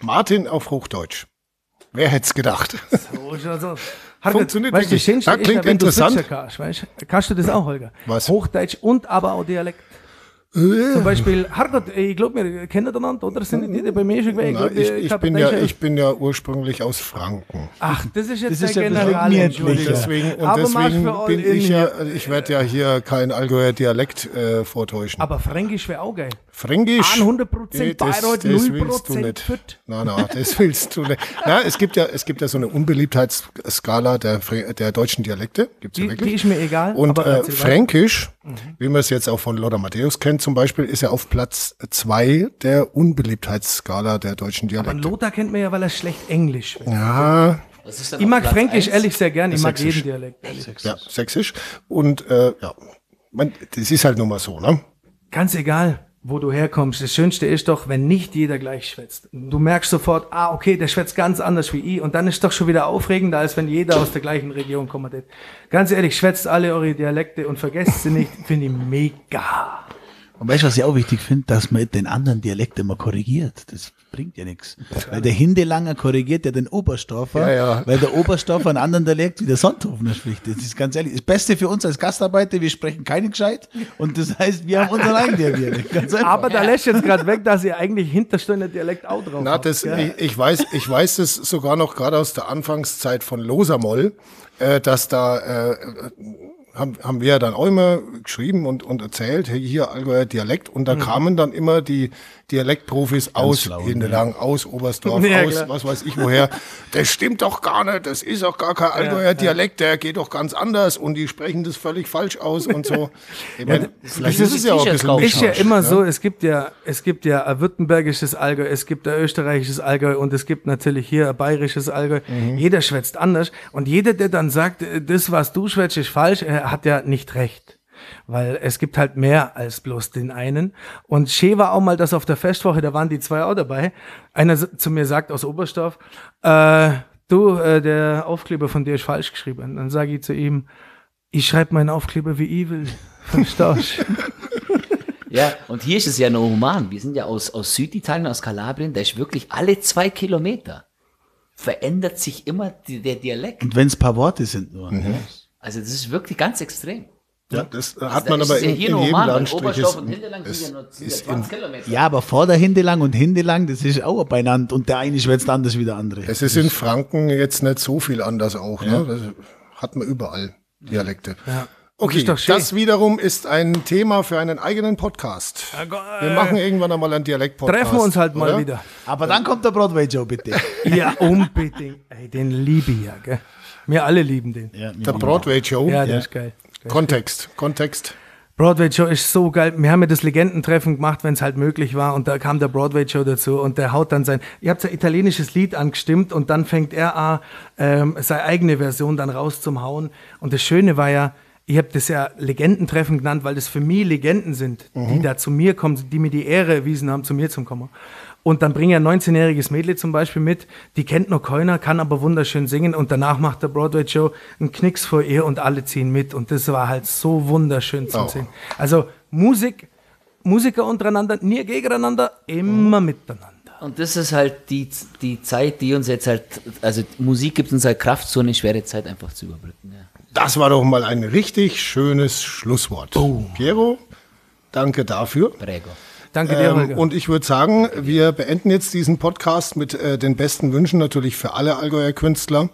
A: Martin auf Hochdeutsch. Wer hätte es gedacht? So,
B: so, so. Funktioniert weißt, wirklich. Das
A: klingt ist, interessant.
B: Kannst, weißt, kannst du das auch, Holger?
A: Was?
B: Hochdeutsch und aber auch Dialekt. Zum Beispiel, Hargott, ich glaube, wir kennen einander, oder? Sind die, die bei mir schon
A: gewesen? Ich, ich, ich, bin ja, ich bin ja ursprünglich aus Franken.
B: Ach, das ist jetzt das der General, ja
A: Deswegen, und Aber deswegen bin ich ja, ich werde ja hier kein Allgäuer Dialekt äh, vortäuschen.
B: Aber Fränkisch wäre auch geil.
A: Fränkisch?
B: 100 Prozent Bayreuth, 0 willst du
A: nicht. Nein, nein, das willst du nicht. Ja, es gibt ja, es gibt ja so eine Unbeliebtheitsskala der, der deutschen Dialekte. Gibt's
B: die,
A: ja wirklich.
B: Die ist mir egal.
A: Und äh, Fränkisch, mhm. wie man es jetzt auch von Lothar Matthäus kennt zum Beispiel, ist ja auf Platz zwei der Unbeliebtheitsskala der deutschen Dialekte.
B: Aber Lothar kennt man ja, weil er schlecht Englisch
A: spricht. Ja.
B: Ich mag Fränkisch ehrlich sehr gern. Ich mag jeden Dialekt.
A: Sächsisch. Ja, Sächsisch. Und äh, ja, man, das ist halt nun mal so, ne?
B: Ganz egal wo du herkommst. Das Schönste ist doch, wenn nicht jeder gleich schwätzt. Du merkst sofort, ah, okay, der schwätzt ganz anders wie ich. Und dann ist doch schon wieder aufregender, als wenn jeder aus der gleichen Region kommt. Ganz ehrlich, schwätzt alle eure Dialekte und vergesst sie nicht. Finde ich mega.
D: Und weißt du, was ich auch wichtig finde? Dass man den anderen Dialekt immer korrigiert. Das bringt ja nichts. Weil der Hindelanger korrigiert ja den Oberstdorfer,
A: Ja, ja.
D: weil der Oberstdorfer einen anderen Dialekt wie der Sonthofener spricht. Das ist ganz ehrlich. Das Beste für uns als Gastarbeiter, wir sprechen keinen gescheit. Und das heißt, wir haben unseren eigenen Dialekt.
B: Aber da lässt jetzt gerade weg, dass ihr eigentlich Hinterstünde Dialekt auch drauf
A: Na,
B: habt,
A: das,
B: gell?
A: ich, ich weiß, ich weiß es sogar noch gerade aus der Anfangszeit von Losamoll, äh, dass da äh, haben, haben wir ja dann auch immer geschrieben und, und erzählt, hey, hier Allgäuer Dialekt und
B: Mhm.
A: da kamen dann immer die Dialektprofis aus
D: schlau,
A: Hindelang, aus Oberstdorf,
B: Ja,
A: aus
B: klar.
A: was weiß ich woher. Das stimmt doch gar nicht, das ist auch gar kein Allgäuer Dialekt, der geht doch ganz anders und die sprechen das völlig falsch aus und so. Ich mein, vielleicht
C: das
A: ist es
C: ist
A: ja auch ein bisschen.
B: Ist ja immer
A: ne?
B: so, es gibt ja, es gibt ja ein württembergisches Allgäu, es gibt ein österreichisches Allgäu und es gibt natürlich hier ein bayerisches Allgäu.
A: Mhm.
B: Jeder schwätzt anders und jeder, der dann sagt, das, was du schwätzt, ist falsch, hat ja nicht recht. Weil es gibt halt mehr als bloß den einen. Und schön war auch mal das auf der Festwoche, da waren die zwei auch dabei. Einer zu mir sagt aus Oberstdorf, äh, du, äh, der Aufkleber von dir ist falsch geschrieben. Dann sage ich zu ihm, ich schreibe meinen Aufkleber wie ich will. Verstehst du?
C: Ja, und hier ist es ja noch human. Wir sind ja aus, aus Süditalien, aus Kalabrien, da ist wirklich alle zwei Kilometer verändert sich immer die, der Dialekt.
D: Und wenn es paar Worte sind nur.
C: Also das ist wirklich ganz extrem.
A: Ja, das hat
C: Also
A: man
C: da ist
A: aber
C: es ja
A: in, in jedem
C: weil
A: Landstrich. Ist,
C: und Hinterland
A: ist,
C: sind ja nur sind ja
A: ist
C: 20
A: in,
C: Kilometer.
D: Ja, aber vor der Hindelang und Hindelang, das ist auch beieinander und der eine schwätzt anders wie der andere.
A: es ist in Franken jetzt nicht so viel anders auch. Ne? Das hat man überall Dialekte.
B: Ja.
A: Okay,
B: ist doch schön.
A: das wiederum ist ein Thema für einen eigenen Podcast. Wir machen irgendwann einmal einen Dialekt-Podcast.
B: Treffen wir uns halt mal
A: oder?
B: wieder.
D: Aber dann kommt der Broadway Joe, bitte.
B: Ja, unbedingt. Ey, den liebe ich ja, gell? Wir alle lieben den.
D: Ja,
A: Der Broadway Joe.
B: Ja, der ist geil.
A: Kontext, Kontext.
B: Broadway Joe ist so geil. Wir haben ja das Legendentreffen gemacht, wenn es halt möglich war. Und da kam der Broadway Joe dazu und der haut dann sein. Ihr habt ein italienisches Lied angestimmt und dann fängt er an, ähm, seine eigene Version dann raus zum Hauen. Und das Schöne war ja, ich habe das ja Legendentreffen genannt, weil das für mich Legenden sind, die da zu mir kommen, die mir die Ehre erwiesen haben, zu mir zu kommen. Und dann bringe ich ein 19-jähriges Mädel zum Beispiel mit, die kennt noch keiner, kann aber wunderschön singen und danach macht der Broadway Joe einen Knicks vor ihr und alle ziehen mit und das war halt so wunderschön zu
A: Oh.
B: sehen. Also Musik, Musiker untereinander, nie gegeneinander, immer miteinander.
C: Und das ist halt die, die Zeit, die uns jetzt halt, also Musik gibt uns halt Kraft, so eine schwere Zeit einfach zu überbrücken. Ja.
A: Das war doch mal ein richtig schönes Schlusswort. Piero, danke dafür.
C: Prego.
B: Danke dir,
A: Ähm, und ich würde sagen, wir beenden jetzt diesen Podcast mit äh, den besten Wünschen natürlich für alle Allgäuer Künstler,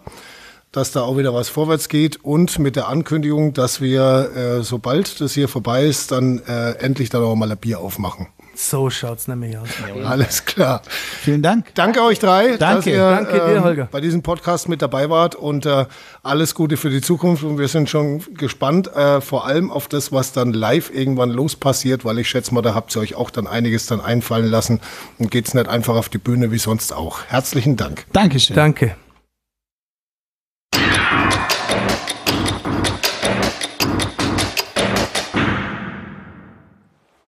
A: dass da auch wieder was vorwärts geht und mit der Ankündigung, dass wir, äh, sobald das hier vorbei ist, dann äh, endlich dann auch mal ein Bier aufmachen.
B: So schaut's nämlich aus.
A: Alles klar.
D: Vielen Dank.
A: Danke euch drei,
D: Danke.
A: dass ihr
B: Danke dir,
A: ähm,
B: Holger.
A: bei diesem Podcast mit dabei wart und äh, alles Gute für die Zukunft und wir sind schon gespannt, äh, vor allem auf das, was dann live irgendwann los passiert, weil ich schätze mal, da habt ihr euch auch dann einiges dann einfallen lassen und geht's nicht einfach auf die Bühne wie sonst auch. Herzlichen Dank.
D: Dankeschön.
B: Danke.